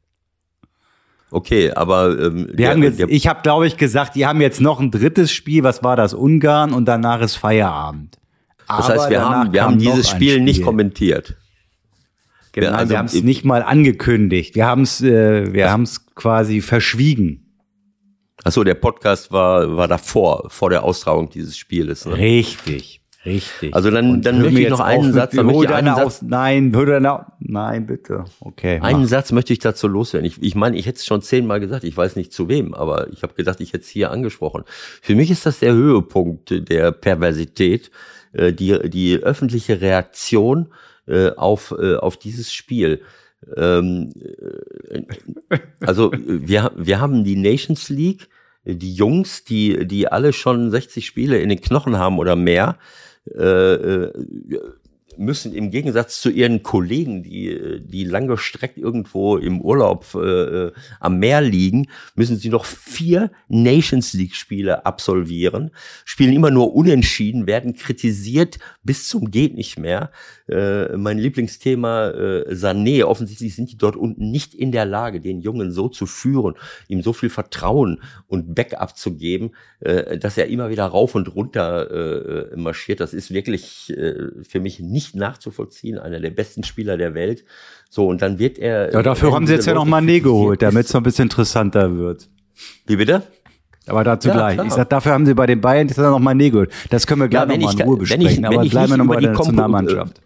okay, aber ähm, Wir der- haben jetzt, der- ich habe, glaube ich, gesagt, die haben jetzt noch ein drittes Spiel. Was war das? Ungarn und danach ist Feierabend. das heißt, wir haben, wir haben dieses ein Spiel nicht kommentiert. Genau, Wir- also wir haben es nicht mal angekündigt. Wir haben es, äh, wir haben es quasi verschwiegen. Achso, der Podcast war, war davor, vor der Austragung dieses Spieles. Ne? Richtig, richtig. Also dann- Und dann möchte ich noch einen auf, Satz, dann möchte ich einen Satz- nein, hör deine, Au- nein, bitte. Okay. Einen mach. Satz möchte ich dazu loswerden. Ich, ich meine, ich hätte es schon zehnmal gesagt, ich weiß nicht zu wem, aber ich habe gedacht, ich hätte es hier angesprochen. Für mich ist das der Höhepunkt der Perversität, äh, die, die öffentliche Reaktion äh, auf, äh, auf dieses Spiel. Ähm, äh, also wir, wir haben die Nations League, äh, die Jungs, die, die alle schon 60 Spiele in den Knochen haben oder mehr, äh, äh, müssen im Gegensatz zu ihren Kollegen, die, die langgestreckt irgendwo im Urlaub äh, am Meer liegen, müssen sie noch vier Nations League Spiele absolvieren, spielen immer nur unentschieden, werden kritisiert bis zum geht nicht mehr. Äh, mein Lieblingsthema äh, Sané, offensichtlich sind die dort unten nicht in der Lage, den Jungen so zu führen, ihm so viel Vertrauen und Backup zu geben, äh, dass er immer wieder rauf und runter äh, marschiert. Das ist wirklich äh, für mich nicht nachzuvollziehen. Einer der besten Spieler der Welt. So, und dann wird er. Ja, dafür werden haben sie jetzt ja noch Leute Mané geholt, damit es noch ein bisschen interessanter wird. Wie bitte? Aber dazu Ja, gleich. klar. Ich sag, dafür haben sie bei den Bayern jetzt noch mal geholt. Das können wir gleich Ja, wenn noch mal ich- in Ruhe wenn besprechen. ich- wenn aber bleiben wir nicht noch mal über bei der Nationalmannschaft.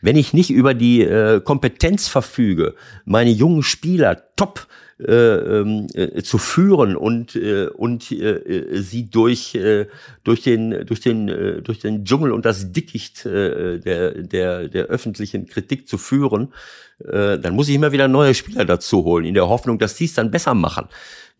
Wenn ich nicht über die äh, Kompetenz verfüge, meine jungen Spieler top äh, ähm, äh, zu führen und äh, und äh, äh, sie durch äh, durch den durch den äh, durch den Dschungel und das Dickicht äh, der der der öffentlichen Kritik zu führen, äh, dann muss ich immer wieder neue Spieler dazu holen in der Hoffnung, dass die es dann besser machen.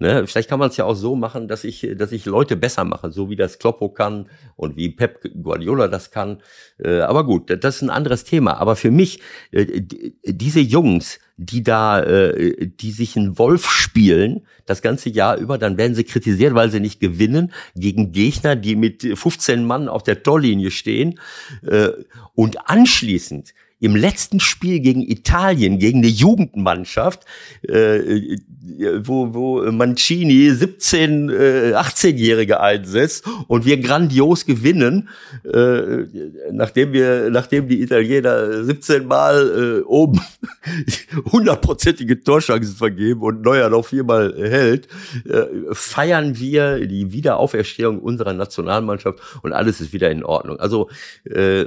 Ne, vielleicht kann man es ja auch so machen, dass ich, dass ich Leute besser mache, so wie das Kloppo kann und wie Pep Guardiola das kann. Äh, aber gut, das ist ein anderes Thema. Aber für mich, die- diese Jungs, die da, äh, die sich einen Wolf spielen, das ganze Jahr über, dann werden sie kritisiert, weil sie nicht gewinnen gegen Gegner, die mit 15 Mann auf der Torlinie stehen. Äh, und anschließend im letzten Spiel gegen Italien, gegen eine Jugendmannschaft, äh, wo, wo Mancini 17, äh, 18-Jährige einsetzt und wir grandios gewinnen, äh, nachdem wir, nachdem die Italiener 17 Mal äh, oben hundertprozentige Torschancen vergeben und Neuer noch viermal hält, äh, feiern wir die Wiederauferstehung unserer Nationalmannschaft und alles ist wieder in Ordnung. Also äh,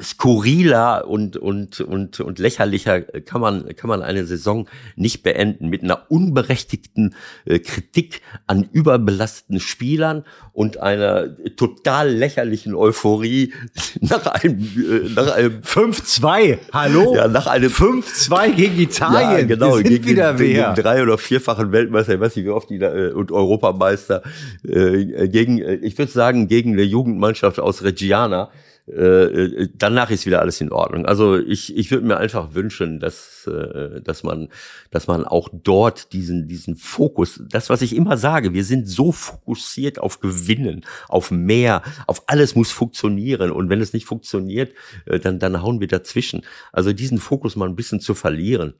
skurriler und, und, und, und lächerlicher kann man, kann man eine Saison nicht beenden mit einer unberechtigten äh, Kritik an überbelasteten Spielern und einer total lächerlichen Euphorie nach einem, äh, nach einem 5-2, hallo? ja, nach einem 5-2 gegen Italien. ja, genau, Wir gegen, wieder wer. gegen drei oder vierfachen Weltmeister, ich weiß nicht, wie oft die da, äh, und Europameister, äh, gegen, äh, ich würde sagen, gegen eine Jugendmannschaft aus Reggiana, äh, danach ist wieder alles in Ordnung. Also ich, ich würde mir einfach wünschen, dass, äh, dass man, dass man auch dort diesen, diesen Fokus, das, was ich immer sage, wir sind so fokussiert auf Gewinnen, auf mehr, auf alles muss funktionieren. Und wenn es nicht funktioniert, äh, dann, dann hauen wir dazwischen. Also diesen Fokus mal ein bisschen zu verlieren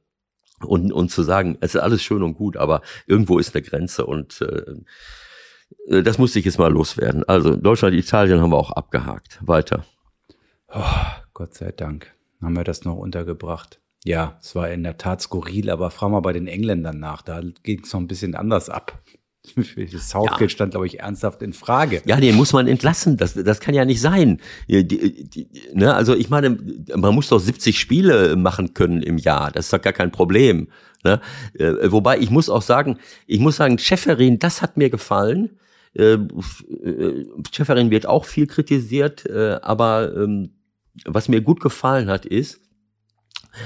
und, und zu sagen, es ist alles schön und gut, aber irgendwo ist eine Grenze und äh, äh, das musste ich jetzt mal loswerden. Also Deutschland, Italien haben wir auch abgehakt. Weiter. Oh, Gott sei Dank haben wir das noch untergebracht. Ja, es war in der Tat skurril, aber frag mal bei den Engländern nach. Da ging es noch ein bisschen anders ab. Southgate ja. stand, glaube ich, ernsthaft in Frage. Ja, den muss man entlassen. Das, das kann ja nicht sein. Die, die, ne? Also ich meine, man muss doch 70 Spiele machen können im Jahr. Das ist doch gar kein Problem. Ne? Äh, wobei ich muss auch sagen, ich muss sagen, Schäferin, das hat mir gefallen. Äh, Schäferin wird auch viel kritisiert, äh, aber ähm, was mir gut gefallen hat, ist,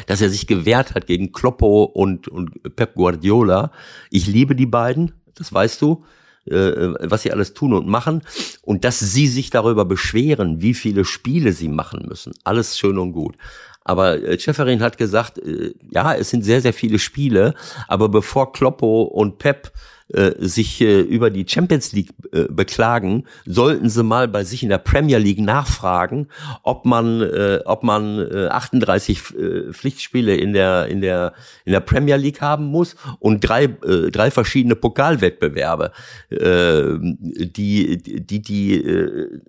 dass er sich gewehrt hat gegen Kloppo und, und Pep Guardiola. Ich liebe die beiden, das weißt du, äh, was sie alles tun und machen. Und dass sie sich darüber beschweren, wie viele Spiele sie machen müssen. Alles schön und gut. Aber äh, Schäferin hat gesagt, äh, ja, es sind sehr, sehr viele Spiele, aber bevor Kloppo und Pep äh, sich äh, über die Champions League äh, beklagen, sollten sie mal bei sich in der Premier League nachfragen, ob man, äh, ob man äh, 38 äh, Pflichtspiele in der in der in der Premier League haben muss und drei äh, drei verschiedene Pokalwettbewerbe, äh, die die die äh,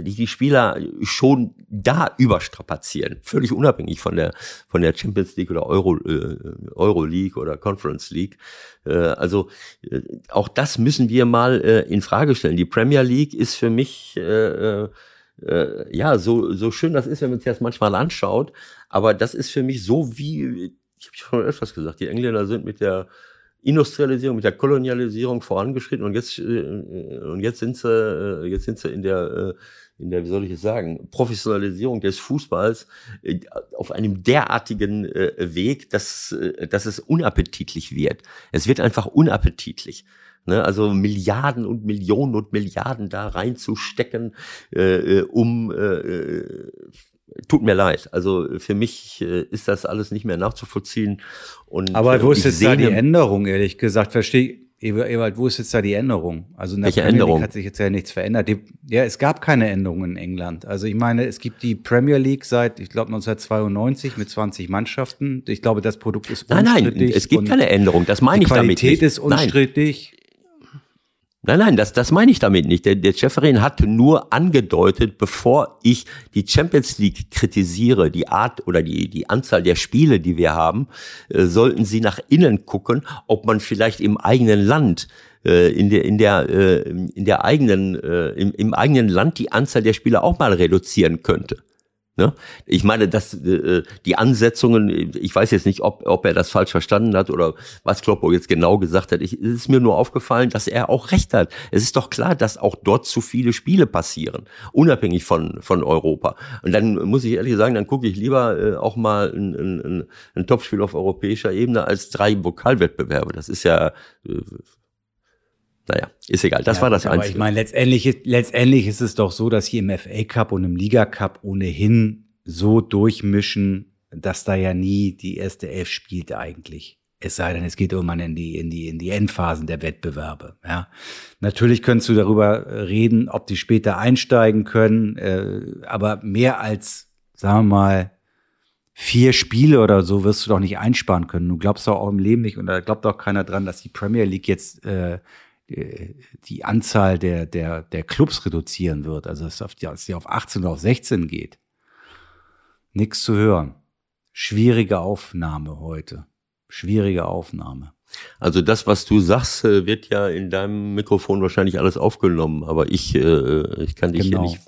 die die Spieler schon da überstrapazieren, völlig unabhängig von der von der Champions League oder Euro äh, Euro League oder Conference League. Äh, also äh, auch das müssen wir mal äh, in Frage stellen. Die Premier League ist für mich äh, äh, ja so so schön das ist, wenn man sich das manchmal anschaut, aber das ist für mich so wie ich habe schon öfters gesagt, die Engländer sind mit der Industrialisierung, mit der Kolonialisierung vorangeschritten und jetzt äh, und jetzt sind sie äh, jetzt sind sie in der äh, in der, wie soll ich es sagen, Professionalisierung des Fußballs äh, auf einem derartigen äh, Weg, dass, äh, dass es unappetitlich wird. Es wird einfach unappetitlich. Ne? Also Milliarden und Millionen und Milliarden da reinzustecken, äh, um äh, tut mir leid. Also für mich äh, ist das alles nicht mehr nachzuvollziehen. Und, Aber wo ist jetzt da die Änderung, ehrlich gesagt? Verstehe Ewald, wo ist jetzt da die Änderung? Also in der Welche Premier Änderung? League hat sich jetzt ja nichts verändert. Die, ja, es gab keine Änderungen in England. Also ich meine, es gibt die Premier League seit, ich glaube, 1992 mit 20 Mannschaften. Ich glaube, das Produkt ist unstrittig. Nein, nein, es gibt keine Änderung. Das meine ich damit nicht. Die Qualität ist unstrittig. Nein. Nein, nein, das, das meine ich damit nicht. Der, der Schäferin hat nur angedeutet, bevor ich die Champions League kritisiere, die Art oder die, die Anzahl der Spiele, die wir haben, äh, sollten Sie nach innen gucken, ob man vielleicht im eigenen Land äh, in der in der äh, in der eigenen äh, im, im eigenen Land die Anzahl der Spiele auch mal reduzieren könnte. Ne? Ich meine, dass äh, die Ansetzungen, ich weiß jetzt nicht, ob, ob er das falsch verstanden hat oder was Kloppo jetzt genau gesagt hat. Ich, es ist mir nur aufgefallen, dass er auch recht hat. Es ist doch klar, dass auch dort zu viele Spiele passieren, unabhängig von, von Europa. Und dann muss ich ehrlich sagen, dann gucke ich lieber äh, auch mal ein, ein, ein Topspiel auf europäischer Ebene als drei Vokalwettbewerbe. Das ist ja äh, naja, ist egal. Das ja, war das aber Einzige. Ich meine, letztendlich, letztendlich ist es doch so, dass hier im FA Cup und im Liga Cup ohnehin so durchmischen, dass da ja nie die erste Elf spielt eigentlich. Es sei denn, es geht irgendwann in die, in die, in die Endphasen der Wettbewerbe. Ja. Natürlich könntest du darüber reden, ob die später einsteigen können, äh, aber mehr als, sagen wir mal, vier Spiele oder so wirst du doch nicht einsparen können. Du glaubst doch auch im Leben nicht, und da glaubt auch keiner dran, dass die Premier League jetzt äh, die Anzahl der, der, der Clubs reduzieren wird, also dass sie auf 18 oder auf 16 geht. Nichts zu hören. Schwierige Aufnahme heute. Schwierige Aufnahme. Also das, was du sagst, äh, wird ja in deinem Mikrofon wahrscheinlich alles aufgenommen, aber ich, äh, ich kann dich genau. hier nicht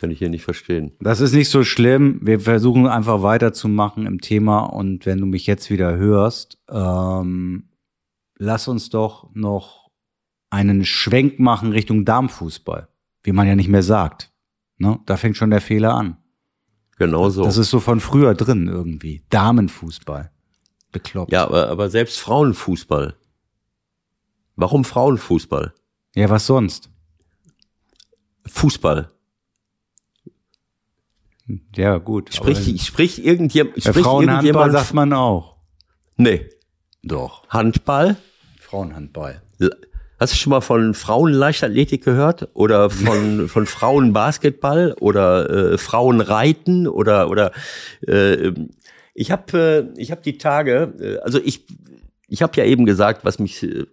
kann ich hier nicht verstehen. Das ist nicht so schlimm. Wir versuchen einfach weiterzumachen im Thema und wenn du mich jetzt wieder hörst, ähm, lass uns doch noch einen Schwenk machen Richtung Darmfußball, wie man ja nicht mehr sagt. Ne? Da fängt schon der Fehler an. Genau so. Das ist so von früher drin irgendwie. Damenfußball. Bekloppt. Ja, aber, aber selbst Frauenfußball. Warum Frauenfußball? Ja, was sonst? Fußball. Ja, gut. Sprich, sprich irgendjemand. Bei Frauenhandball sagt man auch. Nee. Doch. Handball? Frauenhandball. Hast du schon mal von Frauenleichtathletik gehört? Oder von, von Frauenbasketball? Oder äh, Frauenreiten? Oder, oder äh, ich habe äh, ich hab die Tage, äh, also ich ich habe ja eben gesagt, was mich, äh,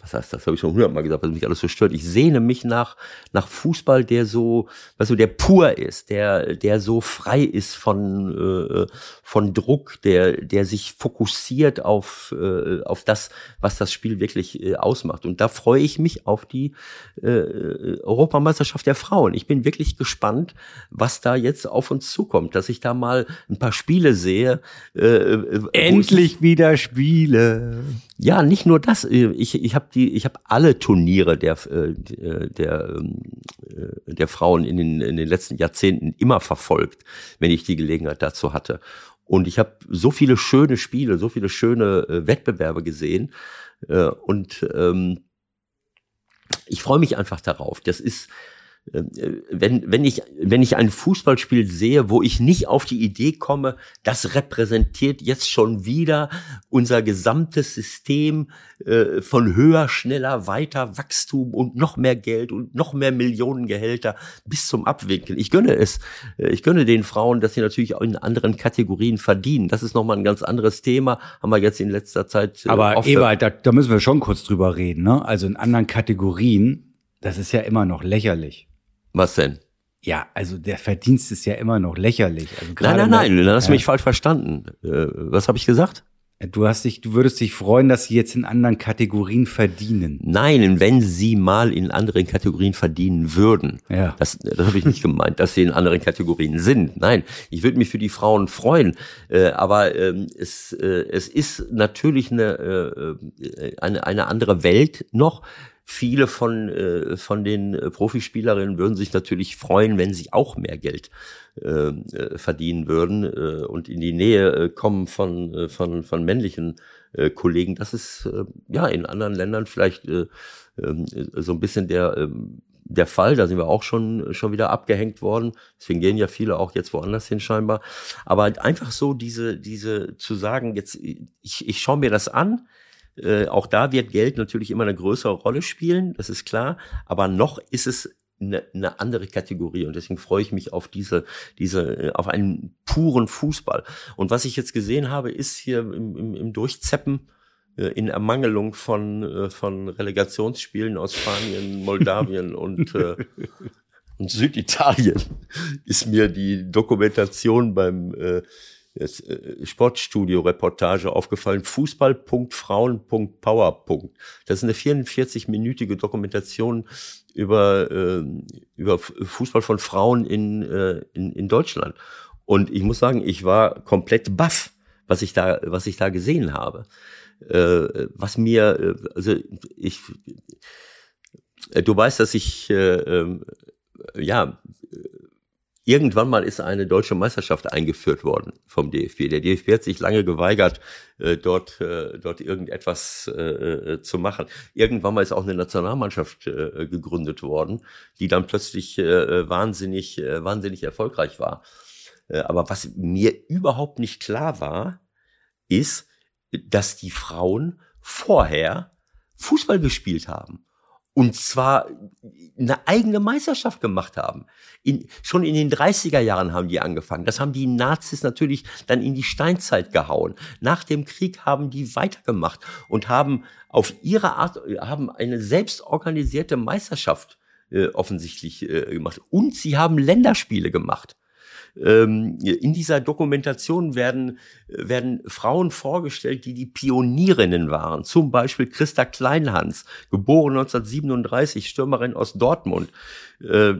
was heißt das, habe ich schon hundertmal gesagt, was mich alles so stört. Ich sehne mich nach nach Fußball, der so, weißt du, der pur ist, der der so frei ist von äh, von Druck, der der sich fokussiert auf äh, auf das, was das Spiel wirklich äh, ausmacht. Und da freue ich mich auf die äh, Europameisterschaft der Frauen. Ich bin wirklich gespannt, was da jetzt auf uns zukommt, dass ich da mal ein paar Spiele sehe. Äh, Endlich wieder Spiele. Ja, nicht nur das. Ich, ich habe die, ich habe alle Turniere der äh, der ähm, äh, der Frauen in den in den letzten Jahrzehnten immer verfolgt, wenn ich die Gelegenheit dazu hatte. Und ich habe so viele schöne Spiele, so viele schöne äh, Wettbewerbe gesehen. Und ähm, ich freue mich einfach darauf. Das ist äh, wenn, wenn, ich, wenn ich ein Fußballspiel sehe, wo ich nicht auf die Idee komme, das repräsentiert jetzt schon wieder unser gesamtes System äh, von höher, schneller, weiter Wachstum und noch mehr Geld und noch mehr Millionengehälter bis zum Abwinkeln. Ich gönne es. Äh, ich gönne den Frauen, dass sie natürlich auch in anderen Kategorien verdienen. Das ist nochmal ein ganz anderes Thema. Haben wir jetzt in letzter Zeit. Äh, Aber Ewald, da, da müssen wir schon kurz drüber reden. Ne? Also in anderen Kategorien, das ist ja immer noch lächerlich. Was denn? Ja, also der Verdienst ist ja immer noch lächerlich. Also nein, nein, nein, dann hast du mich falsch verstanden. Äh, was habe ich gesagt? Du hast dich, du würdest dich freuen, dass sie jetzt in anderen Kategorien verdienen. Nein, wenn sie mal in anderen Kategorien verdienen würden. Ja. Das, das habe ich nicht gemeint, dass sie in anderen Kategorien sind. Nein, ich würde mich für die Frauen freuen. Äh, aber ähm, es, äh, es ist natürlich eine, äh, eine, eine andere Welt noch viele von, äh, von den äh, Profispielerinnen würden sich natürlich freuen, wenn sie auch mehr Geld äh, äh verdienen würden äh, und in die Nähe äh, kommen von, äh, von, von männlichen Kollegen. Das ist ja in anderen Ländern vielleicht äh, äh, so ein bisschen der, äh, der Fall. Da sind wir auch schon, schon wieder abgehängt worden. Deswegen gehen ja viele auch jetzt woanders hin scheinbar. Aber einfach so diese, diese zu sagen, jetzt, ich, ich schaue mir das an, äh, auch da wird Geld natürlich immer eine größere Rolle spielen, das ist klar. Aber noch ist es eine, eine andere Kategorie und deswegen freue ich mich auf diese, diese, äh, auf einen puren Fußball. Und was ich jetzt gesehen habe, ist hier im, im, im Durchzeppen äh, in Ermangelung von, von Relegationsspielen aus Spanien, Moldawien und, und Süditalien ist mir die Dokumentation beim äh, äh, Sportstudio-Reportage aufgefallen, Fußball.frauen.power. Das ist eine 44-minütige Dokumentation über, äh, über Fußball von Frauen in, äh, in, in Deutschland. Und ich muss sagen, ich war komplett baff, was ich da, was ich da gesehen habe. Äh, was mir, äh, also ich, äh, du weißt, dass ich, äh, äh, ja, Irgendwann mal ist eine deutsche Meisterschaft eingeführt worden vom DFB. Der DFB hat sich lange geweigert, äh, dort, äh, dort irgendetwas äh, zu machen. Irgendwann mal ist auch eine Nationalmannschaft gegründet worden, die dann plötzlich wahnsinnig, wahnsinnig erfolgreich war. aber was mir überhaupt nicht klar war, ist, dass die Frauen vorher Fußball gespielt haben. Und zwar eine eigene Meisterschaft gemacht haben. In, schon in den 30er Jahren haben die angefangen. Das haben die Nazis natürlich dann in die Steinzeit gehauen. Nach dem Krieg haben die weitergemacht und haben auf ihre Art, haben eine selbstorganisierte Meisterschaft äh, offensichtlich äh, gemacht. Und sie haben Länderspiele gemacht in dieser Dokumentation werden, werden Frauen vorgestellt, die die Pionierinnen waren. Zum Beispiel Christa Kleinhans, geboren 1937, Stürmerin aus Dortmund. Äh,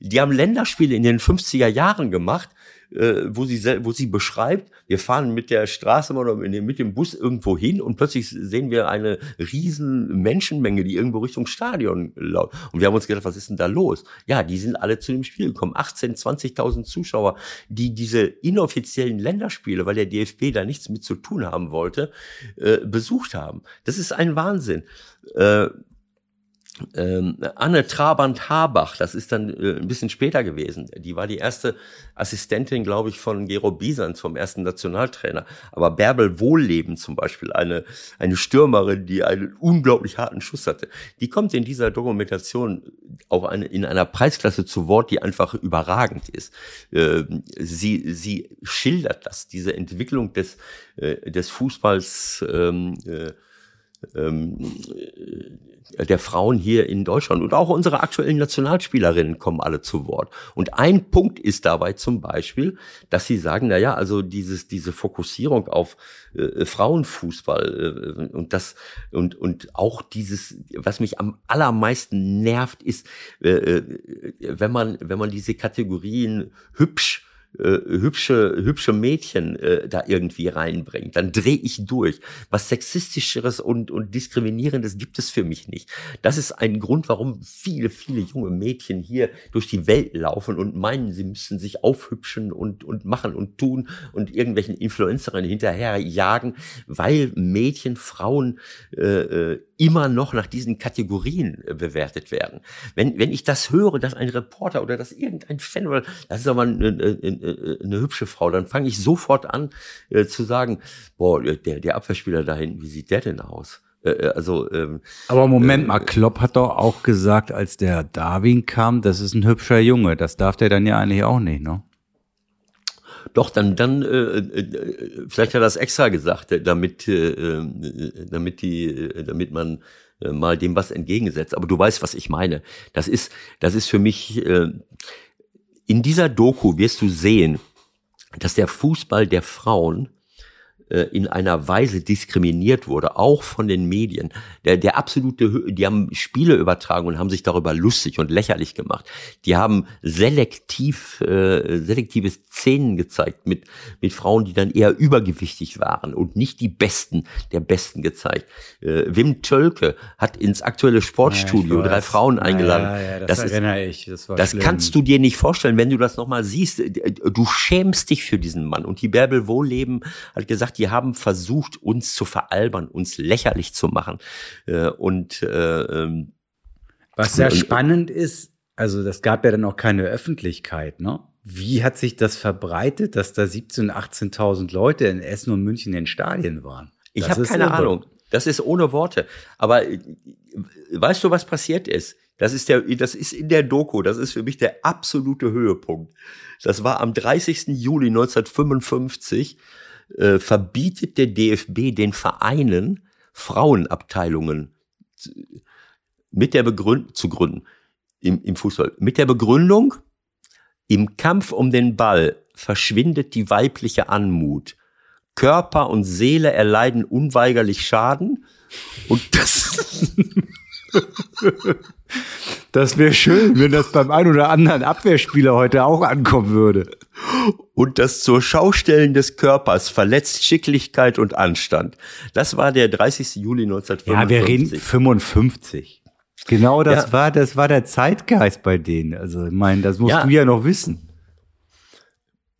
die haben Länderspiele in den 50er Jahren gemacht äh, wo sie wo sie beschreibt, wir fahren mit der Straße oder mit dem Bus irgendwo hin und plötzlich sehen wir eine riesen Menschenmenge, die irgendwo Richtung Stadion läuft. Und wir haben uns gedacht, was ist denn da los? Ja, die sind alle zu dem Spiel gekommen. 18, 20.000 Zuschauer, die diese inoffiziellen Länderspiele, weil der DFB da nichts mit zu tun haben wollte, äh, besucht haben. Das ist ein Wahnsinn. Äh, ähm, Anne Trabant-Harbach, das ist dann äh, ein bisschen später gewesen. Die war die erste Assistentin, glaube ich, von Gero Biesans, vom ersten Nationaltrainer. Aber Bärbel Wohlleben zum Beispiel, eine, eine Stürmerin, die einen unglaublich harten Schuss hatte, die kommt in dieser Dokumentation auf eine, in einer Preisklasse zu Wort, die einfach überragend ist. Äh, sie, sie schildert das, diese Entwicklung des, äh, des Fußballs, ähm, äh, ähm, der Frauen hier in Deutschland und auch unsere aktuellen Nationalspielerinnen kommen alle zu Wort. Und ein Punkt ist dabei zum Beispiel, dass sie sagen, na ja, also dieses, diese Fokussierung auf äh, Frauenfußball äh, und das, und, und auch dieses, was mich am allermeisten nervt, ist, äh, äh wenn man, wenn man diese Kategorien hübsch, äh, hübsche, hübsche Mädchen äh, da irgendwie reinbringt, dann drehe ich durch. Was sexistischeres und, und diskriminierendes gibt es für mich nicht. Das ist ein Grund, warum viele, viele junge Mädchen hier durch die Welt laufen und meinen, sie müssen sich aufhübschen und, und machen und tun und irgendwelchen Influencerinnen hinterher jagen, weil Mädchen, Frauen äh, äh immer noch nach diesen Kategorien äh, bewertet werden. Wenn, wenn ich das höre, dass ein Reporter oder dass irgendein Fan oder das ist aber eine, eine, eine hübsche Frau, dann fange ich sofort an äh, zu sagen, boah, der, der Abwehrspieler da hinten, wie sieht der denn aus? Äh, äh also, ähm, aber Moment äh, mal, Klopp hat doch auch gesagt, als der Darwin kam, das ist ein hübscher Junge. Das darf der dann ja eigentlich auch nicht, ne? Doch, dann, dann, äh, äh, vielleicht hat er das extra gesagt, äh, damit, äh, äh, damit die, äh, damit man äh, mal dem was entgegensetzt. Aber du weißt, was ich meine. Das ist, das ist für mich, äh, in dieser Doku wirst du sehen, dass der Fußball der Frauen äh, in einer Weise diskriminiert wurde, auch von den Medien. Der, der absolute, die haben Spiele übertragen und haben sich darüber lustig und lächerlich gemacht. Die haben selektiv, äh, selektive Szenen gezeigt mit, mit Frauen, die dann eher übergewichtig waren und nicht die Besten der Besten gezeigt. Äh, Wim Tölke hat ins aktuelle Sportstudio ja, drei Frauen eingeladen. Ja, ja, das, das erinnere ich. Das, war das kannst du dir nicht vorstellen, wenn du das nochmal siehst. Du schämst dich für diesen Mann. Und die Bärbel Wohlleben hat gesagt, die haben versucht, uns zu veralbern, uns lächerlich zu machen. Äh, und äh, ähm, was sehr und, spannend ist, also das gab ja dann auch keine Öffentlichkeit, ne? Wie hat sich das verbreitet, dass da 17.000, 18.000 Leute in Essen und München in den Stadien waren? Ich habe keine irre. Ahnung. Das ist ohne Worte. Aber äh, weißt du, was passiert ist? Das ist der, das ist in der Doku. Das ist für mich der absolute Höhepunkt. Das war am 30. Juli 1955 äh, verbietet der DFB den Vereinen Frauenabteilungen mit der Begründung zu gründen im, im Fußball mit der Begründung im Kampf um den Ball verschwindet die weibliche Anmut. Körper und Seele erleiden unweigerlich Schaden und das Das wäre schön, wenn das beim ein oder anderen Abwehrspieler heute auch ankommen würde. Und das zur Schaustellen des Körpers verletzt Schicklichkeit und Anstand. Das war der 30. Juli 1955. Ja, wir reden 55. Genau das ja. war, das war der Zeitgeist bei denen. Also, ich meine, das musst ja. du ja noch wissen.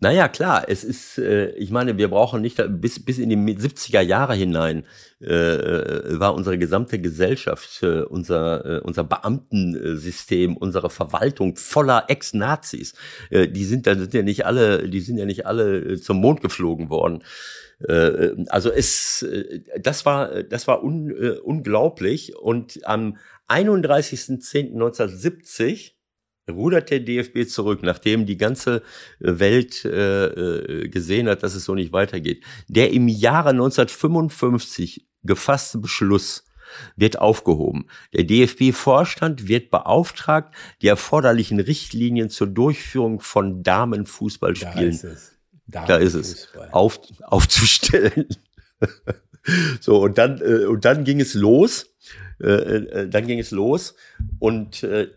Naja, klar, es ist, äh, ich meine, wir brauchen nicht, bis, bis in die 70er Jahre hinein äh, äh, war unsere gesamte Gesellschaft, äh, unser, äh, unser Beamtensystem, unsere Verwaltung voller Ex-Nazis. Äh, die sind, da sind ja nicht alle, die sind ja nicht alle äh, zum Mond geflogen worden. Äh, also es, das war, das war un, äh, unglaublich und am 31.10.1970 rudert der DFB zurück, nachdem die ganze äh, Welt äh, äh, gesehen hat, dass es so nicht weitergeht. Der im Jahre 1955 gefasste Beschluss wird aufgehoben. Der DFB-Vorstand wird beauftragt, die erforderlichen Richtlinien zur Durchführung von Damenfußballspielen, da ist es, da ist es auf, aufzustellen. so, und dann, äh, und dann ging es los. Äh, äh, dann ging es los und äh,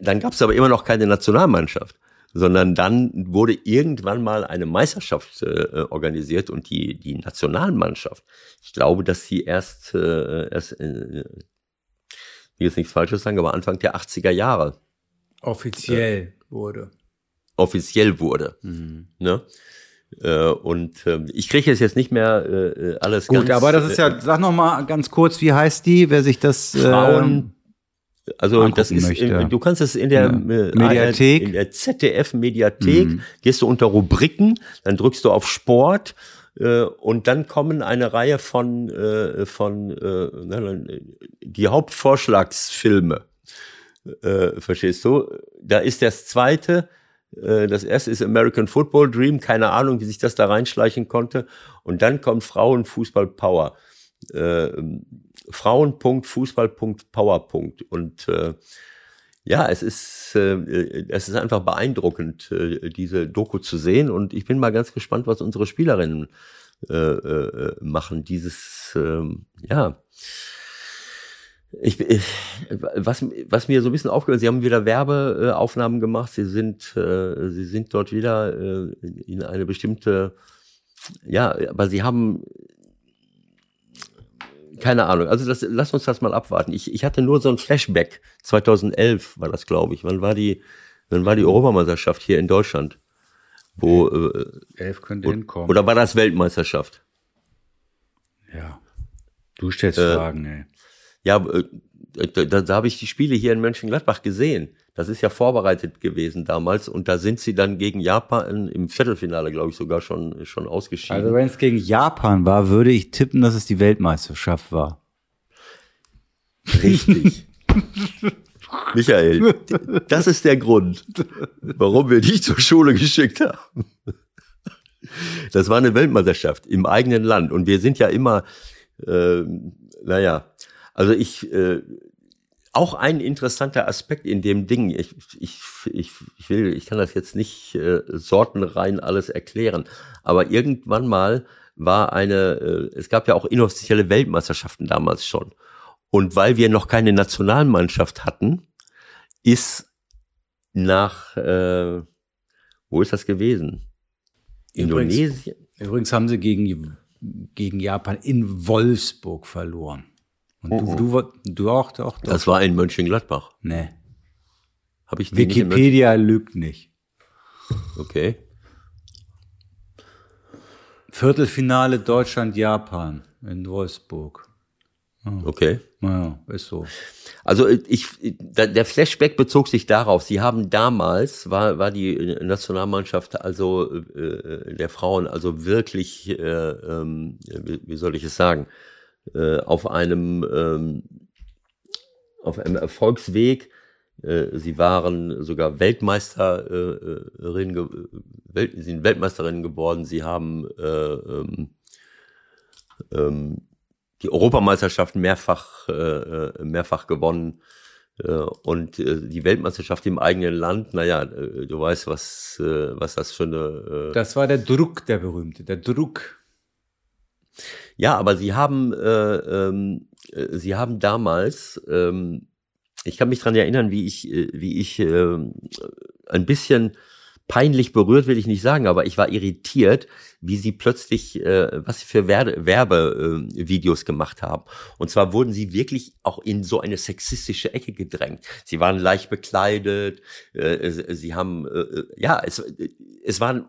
dann gab es aber immer noch keine Nationalmannschaft, sondern dann wurde irgendwann mal eine Meisterschaft äh, organisiert und die, die Nationalmannschaft. Ich glaube, dass sie erst, äh, erst äh, ich will jetzt nichts Falsches sagen, aber Anfang der 80er Jahre. Offiziell äh, wurde. Offiziell wurde. Mhm. Ne? Äh, und äh, ich kriege es jetzt nicht mehr äh, alles Gut, ganz, aber das ist ja, sag noch mal ganz kurz, wie heißt die, wer sich das Frauen Also das ist, möchte. du kannst es in der Ja. äh, Mediathek. in der ZDF Mediathek, Mhm. gehst du unter Rubriken, dann drückst du auf Sport äh, und dann kommen eine Reihe von äh, von äh, na, die Hauptvorschlagsfilme. Äh, verstehst du? Da ist das zweite, äh, das erste ist American Football Dream, keine Ahnung, wie sich das da reinschleichen konnte. Und dann kommt Frauenfußball Power. Äh, Frauen.fußball.power. Und äh, ja, es ist, äh, es ist einfach beeindruckend, äh, diese Doku zu sehen. Und ich bin mal ganz gespannt, was unsere Spielerinnen äh, äh, machen. Dieses, ähm, ja. Ich, ich, was, was mir so ein bisschen aufgehört, Sie haben wieder Werbeaufnahmen gemacht. Sie sind, äh, Sie sind dort wieder äh, in eine bestimmte, ja, aber Sie haben keine Ahnung. Also das, lass uns das mal abwarten. Ich, ich hatte nur so ein Flashback. 2011 war das, glaube ich. Wann war die, wann war die Europameisterschaft hier in Deutschland? Wo, äh, Elf könnte oder, hinkommen. oder war das Weltmeisterschaft? ja. Du stellst Äh, Fragen, ey. Ja, äh, da, da, da habe ich die Spiele hier in Mönchengladbach gesehen. Das ist ja vorbereitet gewesen damals und da sind sie dann gegen Japan im Viertelfinale, glaube ich, sogar schon, schon ausgeschieden. Also wenn es gegen Japan war, würde ich tippen, dass es die Weltmeisterschaft war. Richtig. Michael, das ist der Grund, warum wir dich zur Schule geschickt haben. Das war eine Weltmeisterschaft im eigenen Land und wir sind ja immer, äh, naja, also ich, äh, auch ein interessanter Aspekt in dem Ding, ich, ich, ich, ich will, ich kann das jetzt nicht äh, sortenrein alles erklären, aber irgendwann mal war eine, äh, es gab ja auch inoffizielle Weltmeisterschaften damals schon. Und weil wir noch keine Nationalmannschaft hatten, ist nach, äh, wo ist das gewesen? Übrigens- Indonesien? Übrigens haben sie gegen, gegen Japan in Wolfsburg verloren. Und du, du, du auch, doch, doch. Das war in Mönchengladbach. nee. Habe ich die nicht Wikipedia lügt nicht. Okay. Viertelfinale Deutschland-Japan in Wolfsburg. Okay. Naja, ist so. Also ich, da- der Flashback bezog sich darauf. Sie haben damals war war die Nationalmannschaft also äh, der Frauen also wirklich äh, ähm, wie soll ich es sagen äh, auf einem ähm, auf einem Erfolgsweg. Äh, Sie waren sogar Weltmeisterin, ge Welt, sie sind Weltmeisterinnen geworden. Sie haben äh, ähm, ähm, die Europameisterschaft mehrfach, äh, äh, mehrfach gewonnen. Äh, und äh, die Weltmeisterschaft im eigenen Land, naja, äh, du weißt, was, äh, was das für eine. Äh, Das war der Druck, der berühmte, der Druck. Ja, aber sie haben, äh, ähm, äh, sie haben damals, ähm, ich kann mich dran erinnern, wie ich, äh, wie ich äh, ein bisschen peinlich berührt, will ich nicht sagen, aber ich war irritiert, wie sie plötzlich, äh, was sie für Werbe- Werbevideos äh, Videos gemacht haben. Und zwar wurden sie wirklich auch in so eine sexistische Ecke gedrängt. Sie waren leicht bekleidet, äh, sie haben, äh, ja, es, es war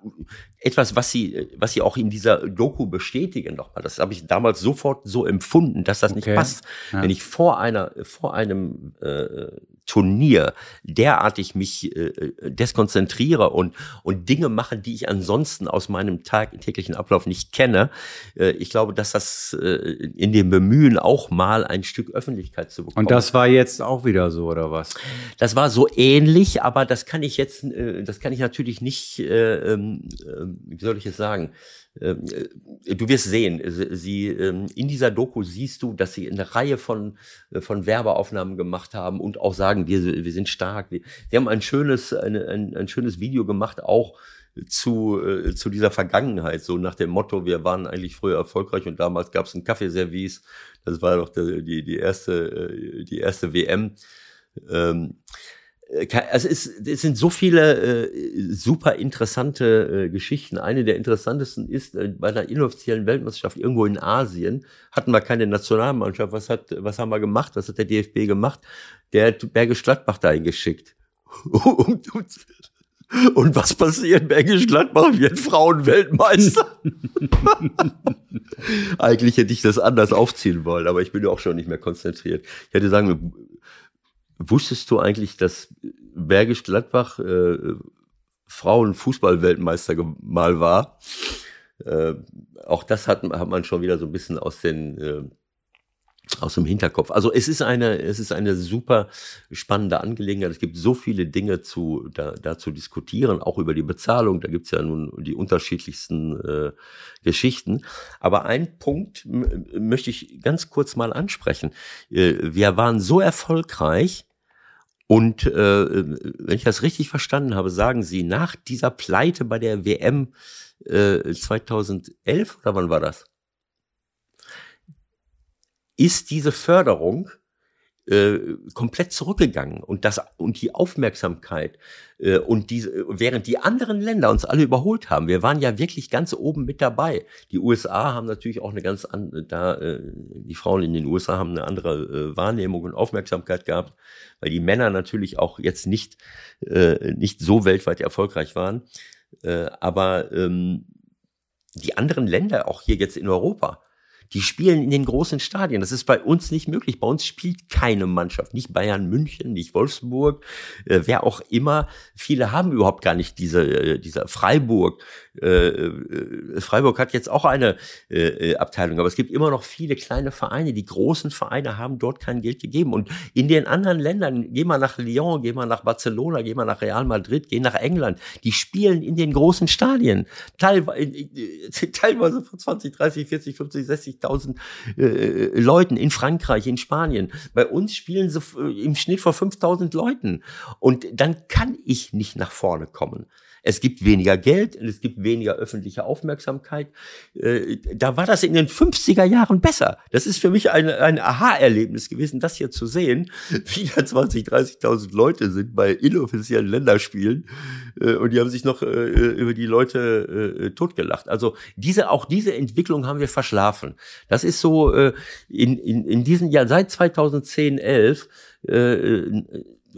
etwas, was sie, was sie auch in dieser Doku bestätigen nochmal. Das habe ich damals sofort so empfunden, dass das nicht Okay. passt. Ja. Wenn ich vor einer, vor einem äh, Turnier derartig mich äh, deskonzentriere und, und Dinge mache, die ich ansonsten aus meinem Tag, täglichen Ablauf nicht kenne. Äh, ich glaube, dass das äh, in dem Bemühen auch mal ein Stück Öffentlichkeit zu bekommen. Und das war jetzt auch wieder so, oder was? Das war so ähnlich, aber das kann ich jetzt, äh, das kann ich natürlich nicht, äh, ähm, äh, wie soll ich es sagen? Ähm, äh, Du wirst sehen, sie, sie, ähm, in dieser Doku siehst du, dass sie eine Reihe von, äh, von Werbeaufnahmen gemacht haben und auch sagen, wir, wir sind stark. Sie haben ein schönes, eine, ein, ein schönes Video gemacht, auch zu, äh, zu dieser Vergangenheit, so nach dem Motto, wir waren eigentlich früher erfolgreich und damals gab es ein Kaffeeservice. Das war doch die, die, erste, äh, die erste WM. Ähm, äh, also es, es sind so viele äh, super interessante äh, Geschichten. Eine der interessantesten ist, äh, bei einer inoffiziellen Weltmeisterschaft irgendwo in Asien hatten wir keine Nationalmannschaft. Was hat, was haben wir gemacht? Was hat der DFB gemacht? Der hat Bergisch Gladbach dahin geschickt. und, und, und was passiert? Bergisch Gladbach wird Frauenweltmeister. Eigentlich hätte ich das anders aufziehen wollen, aber ich bin ja auch schon nicht mehr konzentriert. Ich hätte sagen, wusstest du eigentlich, dass Bergisch Gladbach äh, Frauenfußballweltmeister mal war? Äh, auch das hat, hat man schon wieder so ein bisschen aus den äh, aus dem Hinterkopf. Also es ist eine, es ist eine super spannende Angelegenheit. Es gibt so viele Dinge zu, da, da zu diskutieren, auch über die Bezahlung. Da gibt's ja nun die unterschiedlichsten äh, Geschichten. Aber ein Punkt möchte ich ganz kurz mal ansprechen. Äh, wir waren so erfolgreich, und äh, wenn ich das richtig verstanden habe, sagen Sie, nach dieser Pleite bei der WM äh, 2011 oder wann war das? ist diese Förderung äh, komplett zurückgegangen. Und das und die Aufmerksamkeit äh, und diese während die anderen Länder uns alle überholt haben wir waren ja wirklich ganz oben mit dabei. Die USA haben natürlich auch eine ganz andere da äh, die Frauen in den USA haben eine andere äh, Wahrnehmung und Aufmerksamkeit gehabt weil die Männer natürlich auch jetzt nicht äh, nicht so weltweit erfolgreich waren. Äh, aber ähm, die anderen Länder auch hier jetzt in Europa die spielen in den großen Stadien. Das ist bei uns nicht möglich. Bei uns spielt keine Mannschaft. Nicht Bayern München, nicht Wolfsburg, äh, wer auch immer. Viele haben überhaupt gar nicht diese, äh, dieser Freiburg. Äh, äh, Freiburg hat jetzt auch eine äh, Abteilung, aber es gibt immer noch viele kleine Vereine. Die großen Vereine haben dort kein Geld gegeben. Und in den anderen Ländern, geh mal nach Lyon, geh mal nach Barcelona, geh mal nach Real Madrid, geh nach England, die spielen in den großen Stadien. Teilweise, teilweise von 20, 30, 40, 50, 60 50.000 äh, Leuten in Frankreich, in Spanien. Bei uns spielen sie äh, im Schnitt vor 5.000 Leuten. Und dann kann ich nicht nach vorne kommen. Es gibt weniger Geld und es gibt weniger öffentliche Aufmerksamkeit. Äh, da war das in den 50er Jahren besser. Das ist für mich ein, ein Aha-Erlebnis gewesen, das hier zu sehen, wie da 20, 30.000 Leute sind bei inoffiziellen Länderspielen äh, und die haben sich noch äh, über die Leute totgelacht. Also diese, auch diese Entwicklung haben wir verschlafen. Das ist so in, in, in diesem Jahr, seit 2010, 11,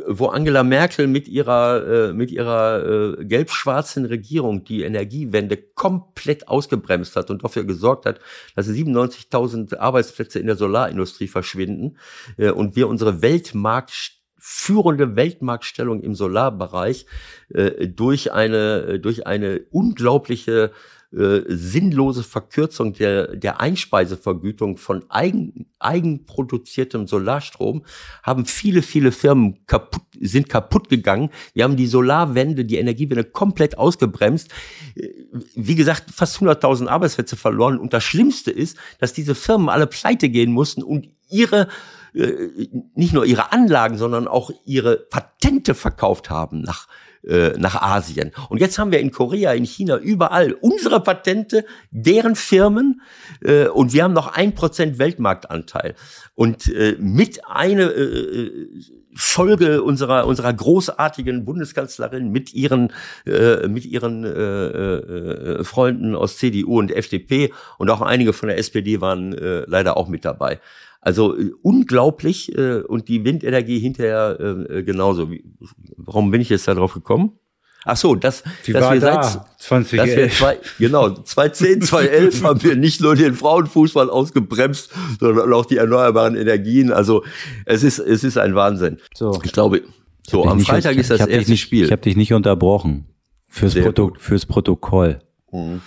wo Angela Merkel mit ihrer äh, mit ihrer äh, gelb-schwarzen Regierung die Energiewende komplett ausgebremst hat und dafür gesorgt hat, dass 97.000 Arbeitsplätze in der Solarindustrie verschwinden äh, und wir unsere Weltmarkt führende Weltmarktstellung im Solarbereich äh, durch eine durch eine unglaubliche äh, sinnlose Verkürzung der, der Einspeisevergütung von eigen, eigenproduziertem Solarstrom haben viele, viele Firmen kaputt, sind kaputt gegangen. Wir haben die Solarwende, die Energiewende komplett ausgebremst. Äh, wie gesagt, fast 100.000 Arbeitsplätze verloren. Und das Schlimmste ist, dass diese Firmen alle pleite gehen mussten und ihre äh, nicht nur ihre Anlagen, sondern auch ihre Patente verkauft haben nach äh, nach Asien. Und jetzt haben wir in Korea, in China, überall unsere Patente, deren Firmen äh, und wir haben noch ein Prozent Weltmarktanteil. Und äh, mit einer äh, äh, Folge unserer unserer großartigen Bundeskanzlerin mit ihren äh, mit ihren äh, äh, Freunden aus CDU und FDP und auch einige von der SPD waren äh, leider auch mit dabei. Also äh, unglaublich äh, und die Windenergie hinterher äh, äh genauso. Wie, warum bin ich jetzt da drauf gekommen? Ach so, das, Die dass wir da, seit 20 dass wir zwei, genau 2010, 2011 haben wir nicht nur den Frauenfußball ausgebremst, sondern auch die erneuerbaren Energien. Also es ist es ist ein Wahnsinn. So, ich glaube, so am Freitag ist das erste nicht, Spiel. Ich habe dich nicht unterbrochen fürs, Proto fürs Protokoll. Mhm.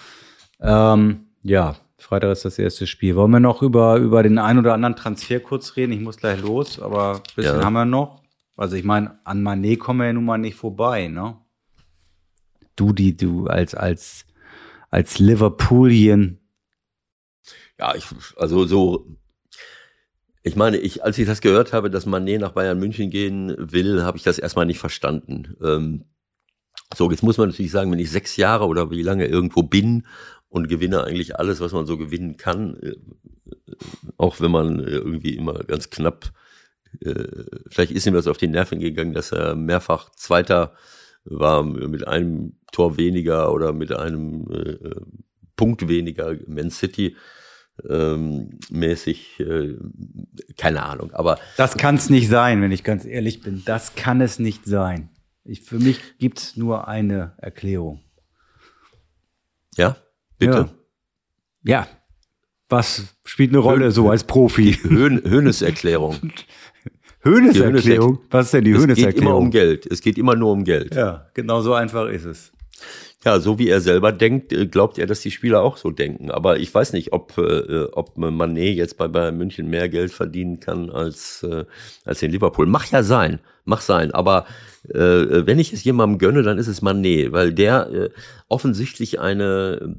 Ähm, ja, Freitag ist das erste Spiel. Wollen wir noch über, über den einen oder anderen Transfer kurz reden? Ich muss gleich los, aber ein bisschen ja. haben wir noch. Also ich meine, an Manet kommen wir ja nun mal nicht vorbei, ne? Du, die du als, als, als Liverpoolien. Ja, ich, also so, ich meine, ich, als ich das gehört habe, dass Manet nach Bayern München gehen will, habe ich das erstmal nicht verstanden. Ähm, so, jetzt muss man natürlich sagen, wenn ich sechs Jahre oder wie lange irgendwo bin und gewinne eigentlich alles, was man so gewinnen kann, äh, auch wenn man irgendwie immer ganz knapp, äh, vielleicht ist ihm das auf die Nerven gegangen, dass er mehrfach Zweiter war mit einem Tor weniger oder mit einem äh, Punkt weniger Man City ähm, mäßig, äh, keine Ahnung. Aber das kann es nicht sein, wenn ich ganz ehrlich bin. Das kann es nicht sein. Ich, für mich gibt es nur eine Erklärung. Ja? Bitte? Ja. ja. Was spielt eine Rolle Hö so als Profi? Höhn Höhnes Erklärung. Höhneserklärung? Was ist denn die es Höhneserklärung? geht immer um Geld. Es geht immer nur um Geld. Ja, genau so einfach ist es. Ja, so wie er selber denkt, äh, glaubt er, dass die Spieler auch so denken. Aber ich weiß nicht, ob, äh, ob Manet jetzt bei Bayern München mehr Geld verdienen kann als, äh, als in Liverpool. Mach ja sein, mach sein. Aber äh, wenn ich es jemandem gönne, dann ist es Manet, weil der äh, offensichtlich eine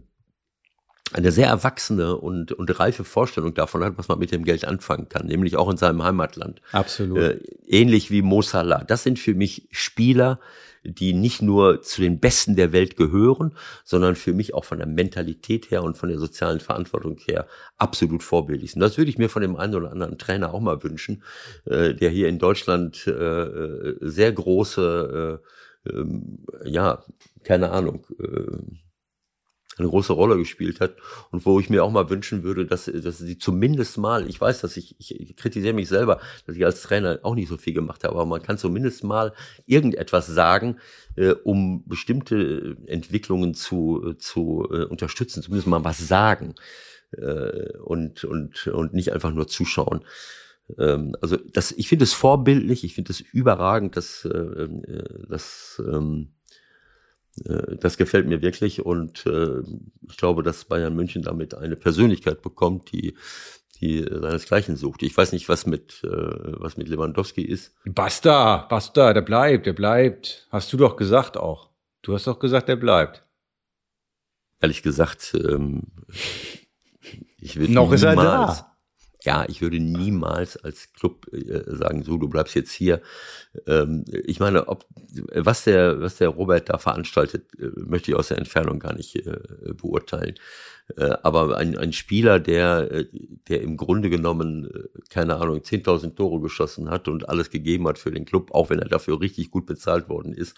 eine sehr erwachsene und, und reife Vorstellung davon hat, was man mit dem Geld anfangen kann, nämlich auch in seinem Heimatland. Absolut. Äh, ähnlich wie Mo Salah. Das sind für mich Spieler, die nicht nur zu den Besten der Welt gehören, sondern für mich auch von der Mentalität her und von der sozialen Verantwortung her absolut vorbildlich sind. Das würde ich mir von dem einen oder anderen Trainer auch mal wünschen, äh, der hier in Deutschland äh, äh sehr große, äh, äh, ja, keine Ahnung, eine große Rolle gespielt hat und wo ich mir auch mal wünschen würde, dass, dass sie zumindest mal, ich weiß, dass ich, ich kritisiere mich selber, dass ich als Trainer auch nicht so viel gemacht habe, aber man kann zumindest mal irgendetwas sagen, äh, um bestimmte Entwicklungen zu, zu äh, unterstützen, zumindest mal was sagen äh, und, und, und nicht einfach nur zuschauen. Ähm, also das, ich finde es vorbildlich, ich finde es überragend, dass, äh, äh dass ähm, äh, das gefällt mir wirklich und äh, ich glaube, dass Bayern München damit eine Persönlichkeit bekommt, die die seinesgleichen sucht. Ich weiß nicht, was mit äh, was mit Lewandowski ist. Basta, basta, der bleibt, der bleibt. Hast du doch gesagt auch. Du hast doch gesagt, der bleibt. Ehrlich gesagt, ähm, ich würde noch niemals, ist er da ja, ich würde niemals als Club äh, sagen, so, du bleibst jetzt hier. Ähm, ich meine, ob, was der, was der Robert da veranstaltet, äh, möchte ich aus der Entfernung gar nicht äh, beurteilen. Äh, aber ein, ein Spieler, der, äh, der im Grunde genommen, äh, keine Ahnung, 10.000 Tore geschossen hat und alles gegeben hat für den Club, auch wenn er dafür richtig gut bezahlt worden ist,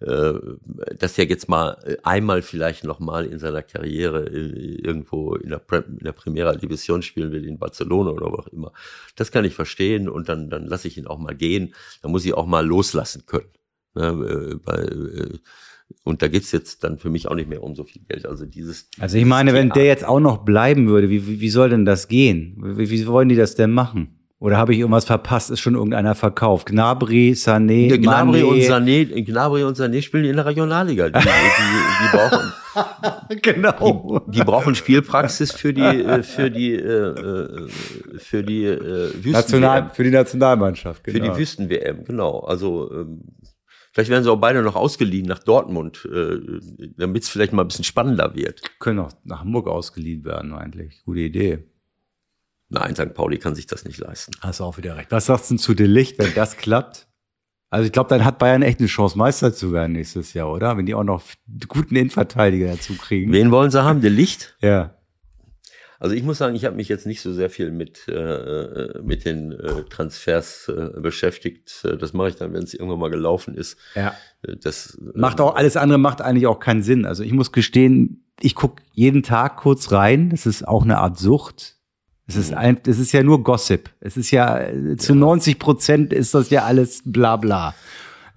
dass er jetzt mal einmal vielleicht noch mal in seiner Karriere irgendwo in der, in der Primera Division spielen will, in Barcelona oder wo auch immer. Das kann ich verstehen und dann, dann lasse ich ihn auch mal gehen. Da muss ich auch mal loslassen können. Ne, weil, und da geht's jetzt dann für mich auch nicht mehr um so viel Geld. Also dieses. Also ich meine, wenn der jetzt auch noch bleiben würde, wie, wie soll denn das gehen? Wie, wie wollen die das denn machen? Oder habe ich irgendwas verpasst? Ist schon irgendeiner verkauft? Gnabry, Sané, der Gnabry Mané. und Sané, Gnabry und Sané spielen in der Regionalliga. Die, die, die brauchen, genau. Die, die, brauchen Spielpraxis für die, äh, für die, äh, für die äh, Wüsten National, Für die Nationalmannschaft, genau. Für die Wüsten-WM, genau. Also ähm, vielleicht werden sie auch beide noch ausgeliehen nach Dortmund, damit es vielleicht mal ein bisschen spannender wird. Können auch nach Hamburg ausgeliehen werden, eigentlich. Gute Idee. Nein, St. Pauli kann sich das nicht leisten. Hast du auch wieder recht. Was sagst du denn zu Delicht, wenn das klappt? Also ich glaube, dann hat Bayern echt eine Chance, Meister zu werden nächstes Jahr, oder? Wenn die auch noch guten Innenverteidiger dazu kriegen. Wen wollen sie haben? Delicht? ja. Also ich muss sagen, ich habe mich jetzt nicht so sehr viel mit, äh, mit den äh, Transfers äh, beschäftigt. Das mache ich dann, wenn es irgendwann mal gelaufen ist. Ja. Das macht auch alles andere macht eigentlich auch keinen Sinn. Also ich muss gestehen, ich gucke jeden Tag kurz rein. Das ist auch eine Art Sucht. Es ist, mhm. ein, es ist ja nur Gossip. Es ist ja, zu 90 Prozent ist das ja alles bla bla.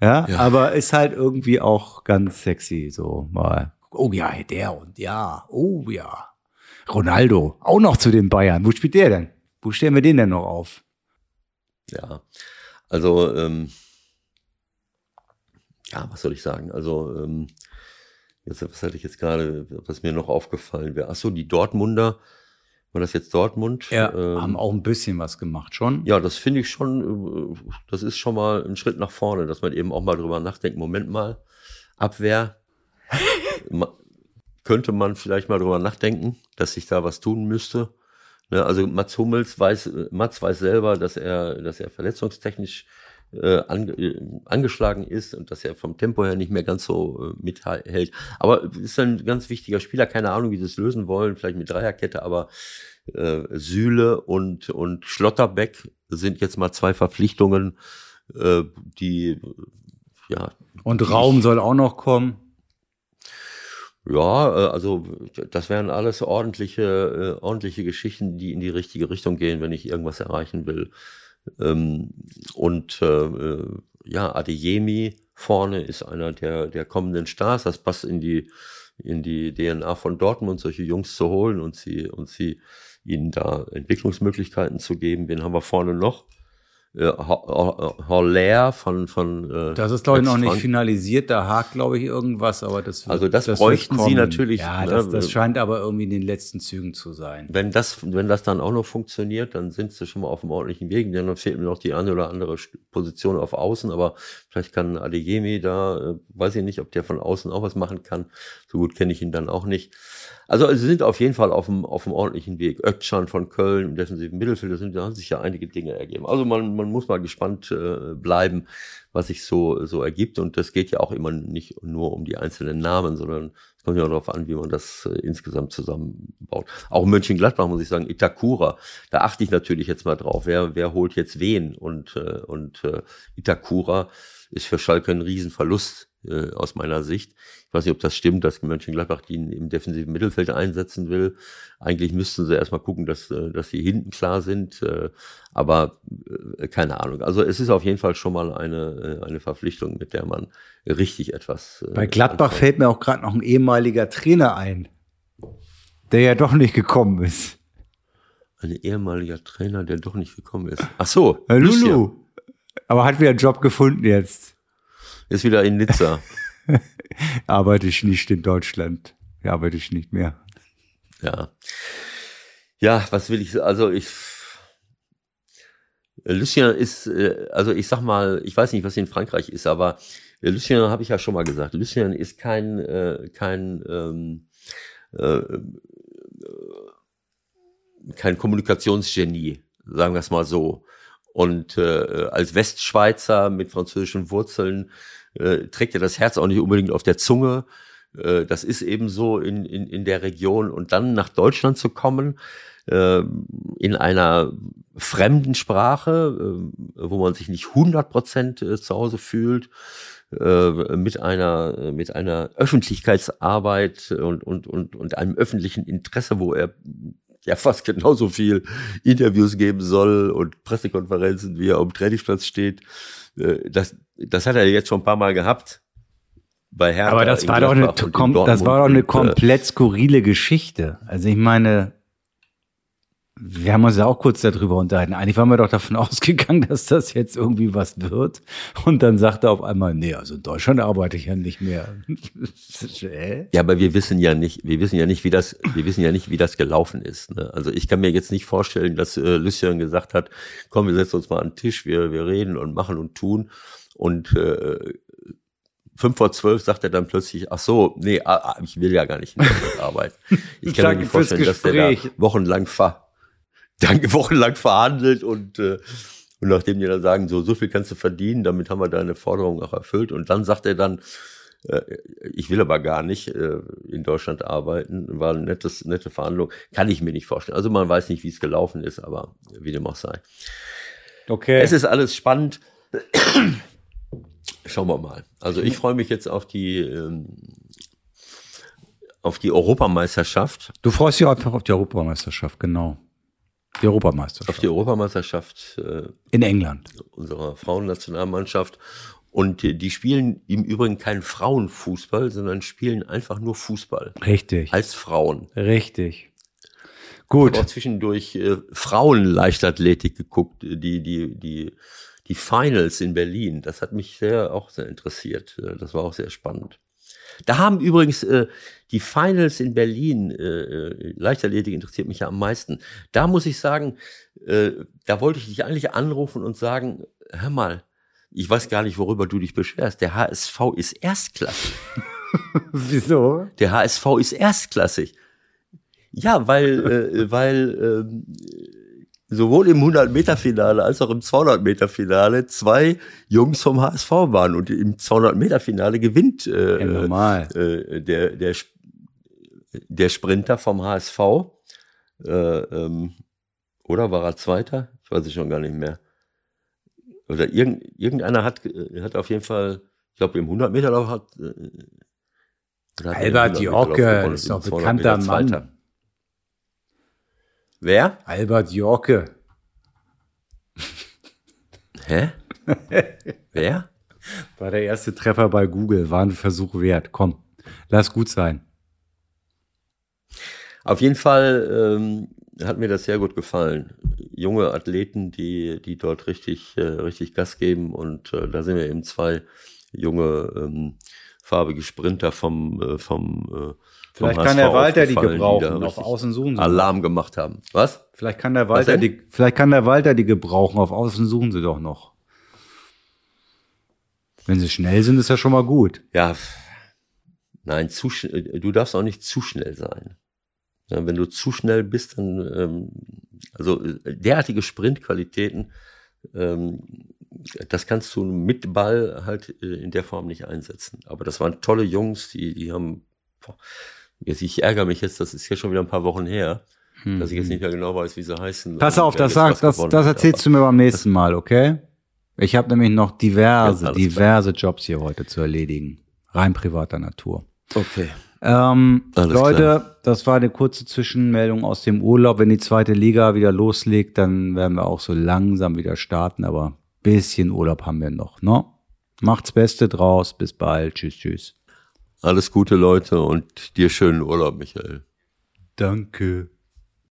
Ja, ja, aber ist halt irgendwie auch ganz sexy, so mal. Oh ja, der und ja, oh ja. Ronaldo, auch noch zu den Bayern. Wo spielt der denn? Wo stellen wir den denn noch auf? Ja, also, ähm, ja, was soll ich sagen? Also, ähm, jetzt, was hatte ich jetzt gerade, was mir noch aufgefallen wäre? Ach so, die Dortmunder, war das jetzt Dortmund? Ja, ähm, haben auch ein bisschen was gemacht schon. Ja, das finde ich schon, äh, das ist schon mal ein Schritt nach vorne, dass man eben auch mal drüber nachdenkt, Moment mal, Abwehr, könnte man vielleicht mal drüber nachdenken, dass sich da was tun müsste. Ne, also Mats Hummels weiß, Mats weiß selber, dass er, dass er verletzungstechnisch äh, ange, äh, angeschlagen ist und dass er vom Tempo her nicht mehr ganz so äh, mithält. Aber ist ein ganz wichtiger Spieler, keine Ahnung, wie sie es lösen wollen, vielleicht mit Dreierkette, aber äh, Sühle und, und Schlotterbeck sind jetzt mal zwei Verpflichtungen, äh, die ja. Und Raum soll auch noch kommen. Ja, äh, also das wären alles ordentliche, äh, ordentliche Geschichten, die in die richtige Richtung gehen, wenn ich irgendwas erreichen will. Ähm, und äh, ja, Adeyemi vorne ist einer der, der kommenden Stars. Das passt in die, in die DNA von Dortmund, solche Jungs zu holen und sie, und sie ihnen da Entwicklungsmöglichkeiten zu geben. Wen haben wir vorne noch? Äh, Horler von von äh, Das ist glaube ich noch nicht finalisiert, da hakt glaube ich irgendwas, aber das wird, Also das, das bräuchten sie natürlich. Ja, ne? das, das scheint aber irgendwie in den letzten Zügen zu sein. Wenn das wenn das dann auch noch funktioniert, dann sind sie schon mal auf dem ordentlichen Weg. Dann fehlt mir noch die eine oder andere Position auf Außen, aber vielleicht kann Adeyemi da, äh, weiß ich nicht, ob der von außen auch was machen kann. So gut kenne ich ihn dann auch nicht. Also sie sind auf jeden Fall auf dem, auf dem ordentlichen Weg. Ökcan von Köln im defensiven Mittelfeld, da, sind, da haben sich ja einige Dinge ergeben. Also man, man muss mal gespannt äh, bleiben, was sich so, so ergibt. Und das geht ja auch immer nicht nur um die einzelnen Namen, sondern es kommt ja auch darauf an, wie man das äh, insgesamt zusammenbaut. Auch Mönchengladbach muss ich sagen, Itakura, da achte ich natürlich jetzt mal drauf, wer, wer holt jetzt wen. Und, äh, und äh, Itakura ist für Schalke ein Riesenverlust äh, aus meiner Sicht. Ich weiß nicht, ob das stimmt, dass Mönchengladbach die im defensiven Mittelfeld einsetzen will. Eigentlich müssten sie erstmal gucken, dass, äh, dass sie hinten klar sind. Äh, aber äh, keine Ahnung. Also es ist auf jeden Fall schon mal eine, eine Verpflichtung, mit der man richtig etwas. Bei Gladbach anfangen. fällt mir auch gerade noch ein ehemaliger Trainer ein, der ja doch nicht gekommen ist. Ein ehemaliger Trainer, der doch nicht gekommen ist. Ach so, Lulu. Aber hat wieder einen Job gefunden jetzt. Ist wieder in Nizza. arbeite ich nicht in Deutschland. Arbeite ich nicht mehr. Ja. Ja, was will ich, also ich, Lucien ist, äh, also ich sag mal, ich weiß nicht, was in Frankreich ist, aber Lucien habe ich ja schon mal gesagt. Lucien ist kein, äh, kein, ähm, äh, kein Kommunikationsgenie, sagen wir es mal so. Und äh, als Westschweizer mit französischen Wurzeln äh, trägt ja das Herz auch nicht unbedingt auf der Zunge. Äh, das ist eben so in, in, in der Region. Und dann nach Deutschland zu kommen, äh, in einer fremden Sprache, äh, wo man sich nicht 100 Prozent äh, zu Hause fühlt, äh, mit einer, mit einer Öffentlichkeitsarbeit und, und, und, und einem öffentlichen Interesse, wo er ja fast genauso viel Interviews geben soll und Pressekonferenzen, wie er am Trainingsplatz steht. Äh, das, das hat er jetzt schon ein paar Mal gehabt. Bei Hertha Aber das war doch eine, das war doch eine äh, komplett skurrile Geschichte. Also ich meine, wir haben uns ja auch kurz darüber unterhalten. Eigentlich waren wir doch davon ausgegangen, dass das jetzt irgendwie was wird. Und dann sagt er auf einmal, nee, also in Deutschland arbeite ich ja nicht mehr. ja, aber wir wissen ja nicht, wir wissen ja nicht, wie das, wir wissen ja nicht, wie das gelaufen ist. Ne? Also ich kann mir jetzt nicht vorstellen, dass äh, Lucien gesagt hat, komm, wir setzen uns mal an den Tisch, wir, wir reden und machen und tun. Und äh, fünf vor zwölf sagt er dann plötzlich, ach so, nee, ah, ah, ich will ja gar nicht in Deutschland arbeiten. Ich kann mir nicht vorstellen, dass der da wochenlang ver dann wochenlang verhandelt und, äh, und nachdem die dann sagen, so, so viel kannst du verdienen, damit haben wir deine Forderung auch erfüllt. Und dann sagt er dann, äh, ich will aber gar nicht äh, in Deutschland arbeiten. War eine nettes, nette Verhandlung. Kann ich mir nicht vorstellen. Also man weiß nicht, wie es gelaufen ist, aber wie dem auch sei. Okay. Es ist alles spannend. Schauen wir mal. Also ich freue mich jetzt auf die ähm, auf die Europameisterschaft. Du freust dich einfach auf die Europameisterschaft, genau. Die Europameisterschaft. Auf die Europameisterschaft. Äh, in England. Unserer Frauennationalmannschaft. Und die, spielen im Übrigen keinen Frauenfußball, sondern spielen einfach nur Fußball. Richtig. Als Frauen. Richtig. Gut. Ich habe auch zwischendurch äh, Frauenleichtathletik geguckt, die, die, die, die Finals in Berlin. Das hat mich sehr, auch sehr interessiert. Das war auch sehr spannend. Da haben übrigens äh, die Finals in Berlin, äh, äh, Leichtathletik interessiert mich ja am meisten. Da muss ich sagen, äh, da wollte ich dich eigentlich anrufen und sagen, hör mal, ich weiß gar nicht, worüber du dich beschwerst. Der HSV ist erstklassig. Wieso? Der HSV ist erstklassig. Ja, weil, äh, weil äh, sowohl im 100-Meter-Finale als auch im 200-Meter-Finale zwei Jungs vom HSV waren. Und im 200-Meter-Finale gewinnt äh, ja, äh, der, der, der Sprinter vom HSV. Äh, ähm, oder war er Zweiter? Ich weiß es schon gar nicht mehr. Oder irgend, irgendeiner hat, hat auf jeden Fall, ich glaube im 100-Meter-Lauf hat, äh, hat Albert Jorke ist doch bekannter Mann. Wer? Albert Jorke. Hä? Wer? War der erste Treffer bei Google, war ein Versuch wert. Komm, lass gut sein. Auf jeden Fall ähm, hat mir das sehr gut gefallen. junge Athleten, die, die dort richtig, äh, richtig Gas geben. Und äh, da sind wir eben zwei junge, ähm, farbige Sprinter vom, äh, vom, äh, vom Vielleicht kann der Walter die gebrauchen. Auf Außen suchen sie. Alarm gemacht haben. Was? Vielleicht kann der Walter die, vielleicht kann der Walter die gebrauchen. Auf Außen suchen sie doch noch. Wenn sie schnell sind, ist ja schon mal gut. Ja, nein, zu, äh, du darfst auch nicht zu schnell sein. Ja, wenn du zu schnell bist, dann, ähm, also äh, derartige Sprintqualitäten, ähm, das kannst du mit Ball halt äh, in der Form nicht einsetzen. Aber das waren tolle Jungs, die, die haben, boah, jetzt, ich ärgere mich jetzt, das ist jetzt schon wieder ein paar Wochen her, dass ich jetzt nicht mehr genau weiß, wie sie heißen. Hm. Pass auf, das, jetzt sag, was das, das hat. erzählst du mir beim nächsten Mal, okay? Ich habe nämlich noch diverse, Ja, alles klar. diverse Jobs hier heute zu erledigen. Rein privater Natur. Okay. Ähm, Leute, klar. das war eine kurze Zwischenmeldung aus dem Urlaub. Wenn die zweite Liga wieder loslegt, dann werden wir auch so langsam wieder starten, aber bisschen Urlaub haben wir noch, ne? Macht's Beste draus. Bis bald. Tschüss, tschüss. Alles Gute, Leute, und dir schönen Urlaub, Michael. Danke.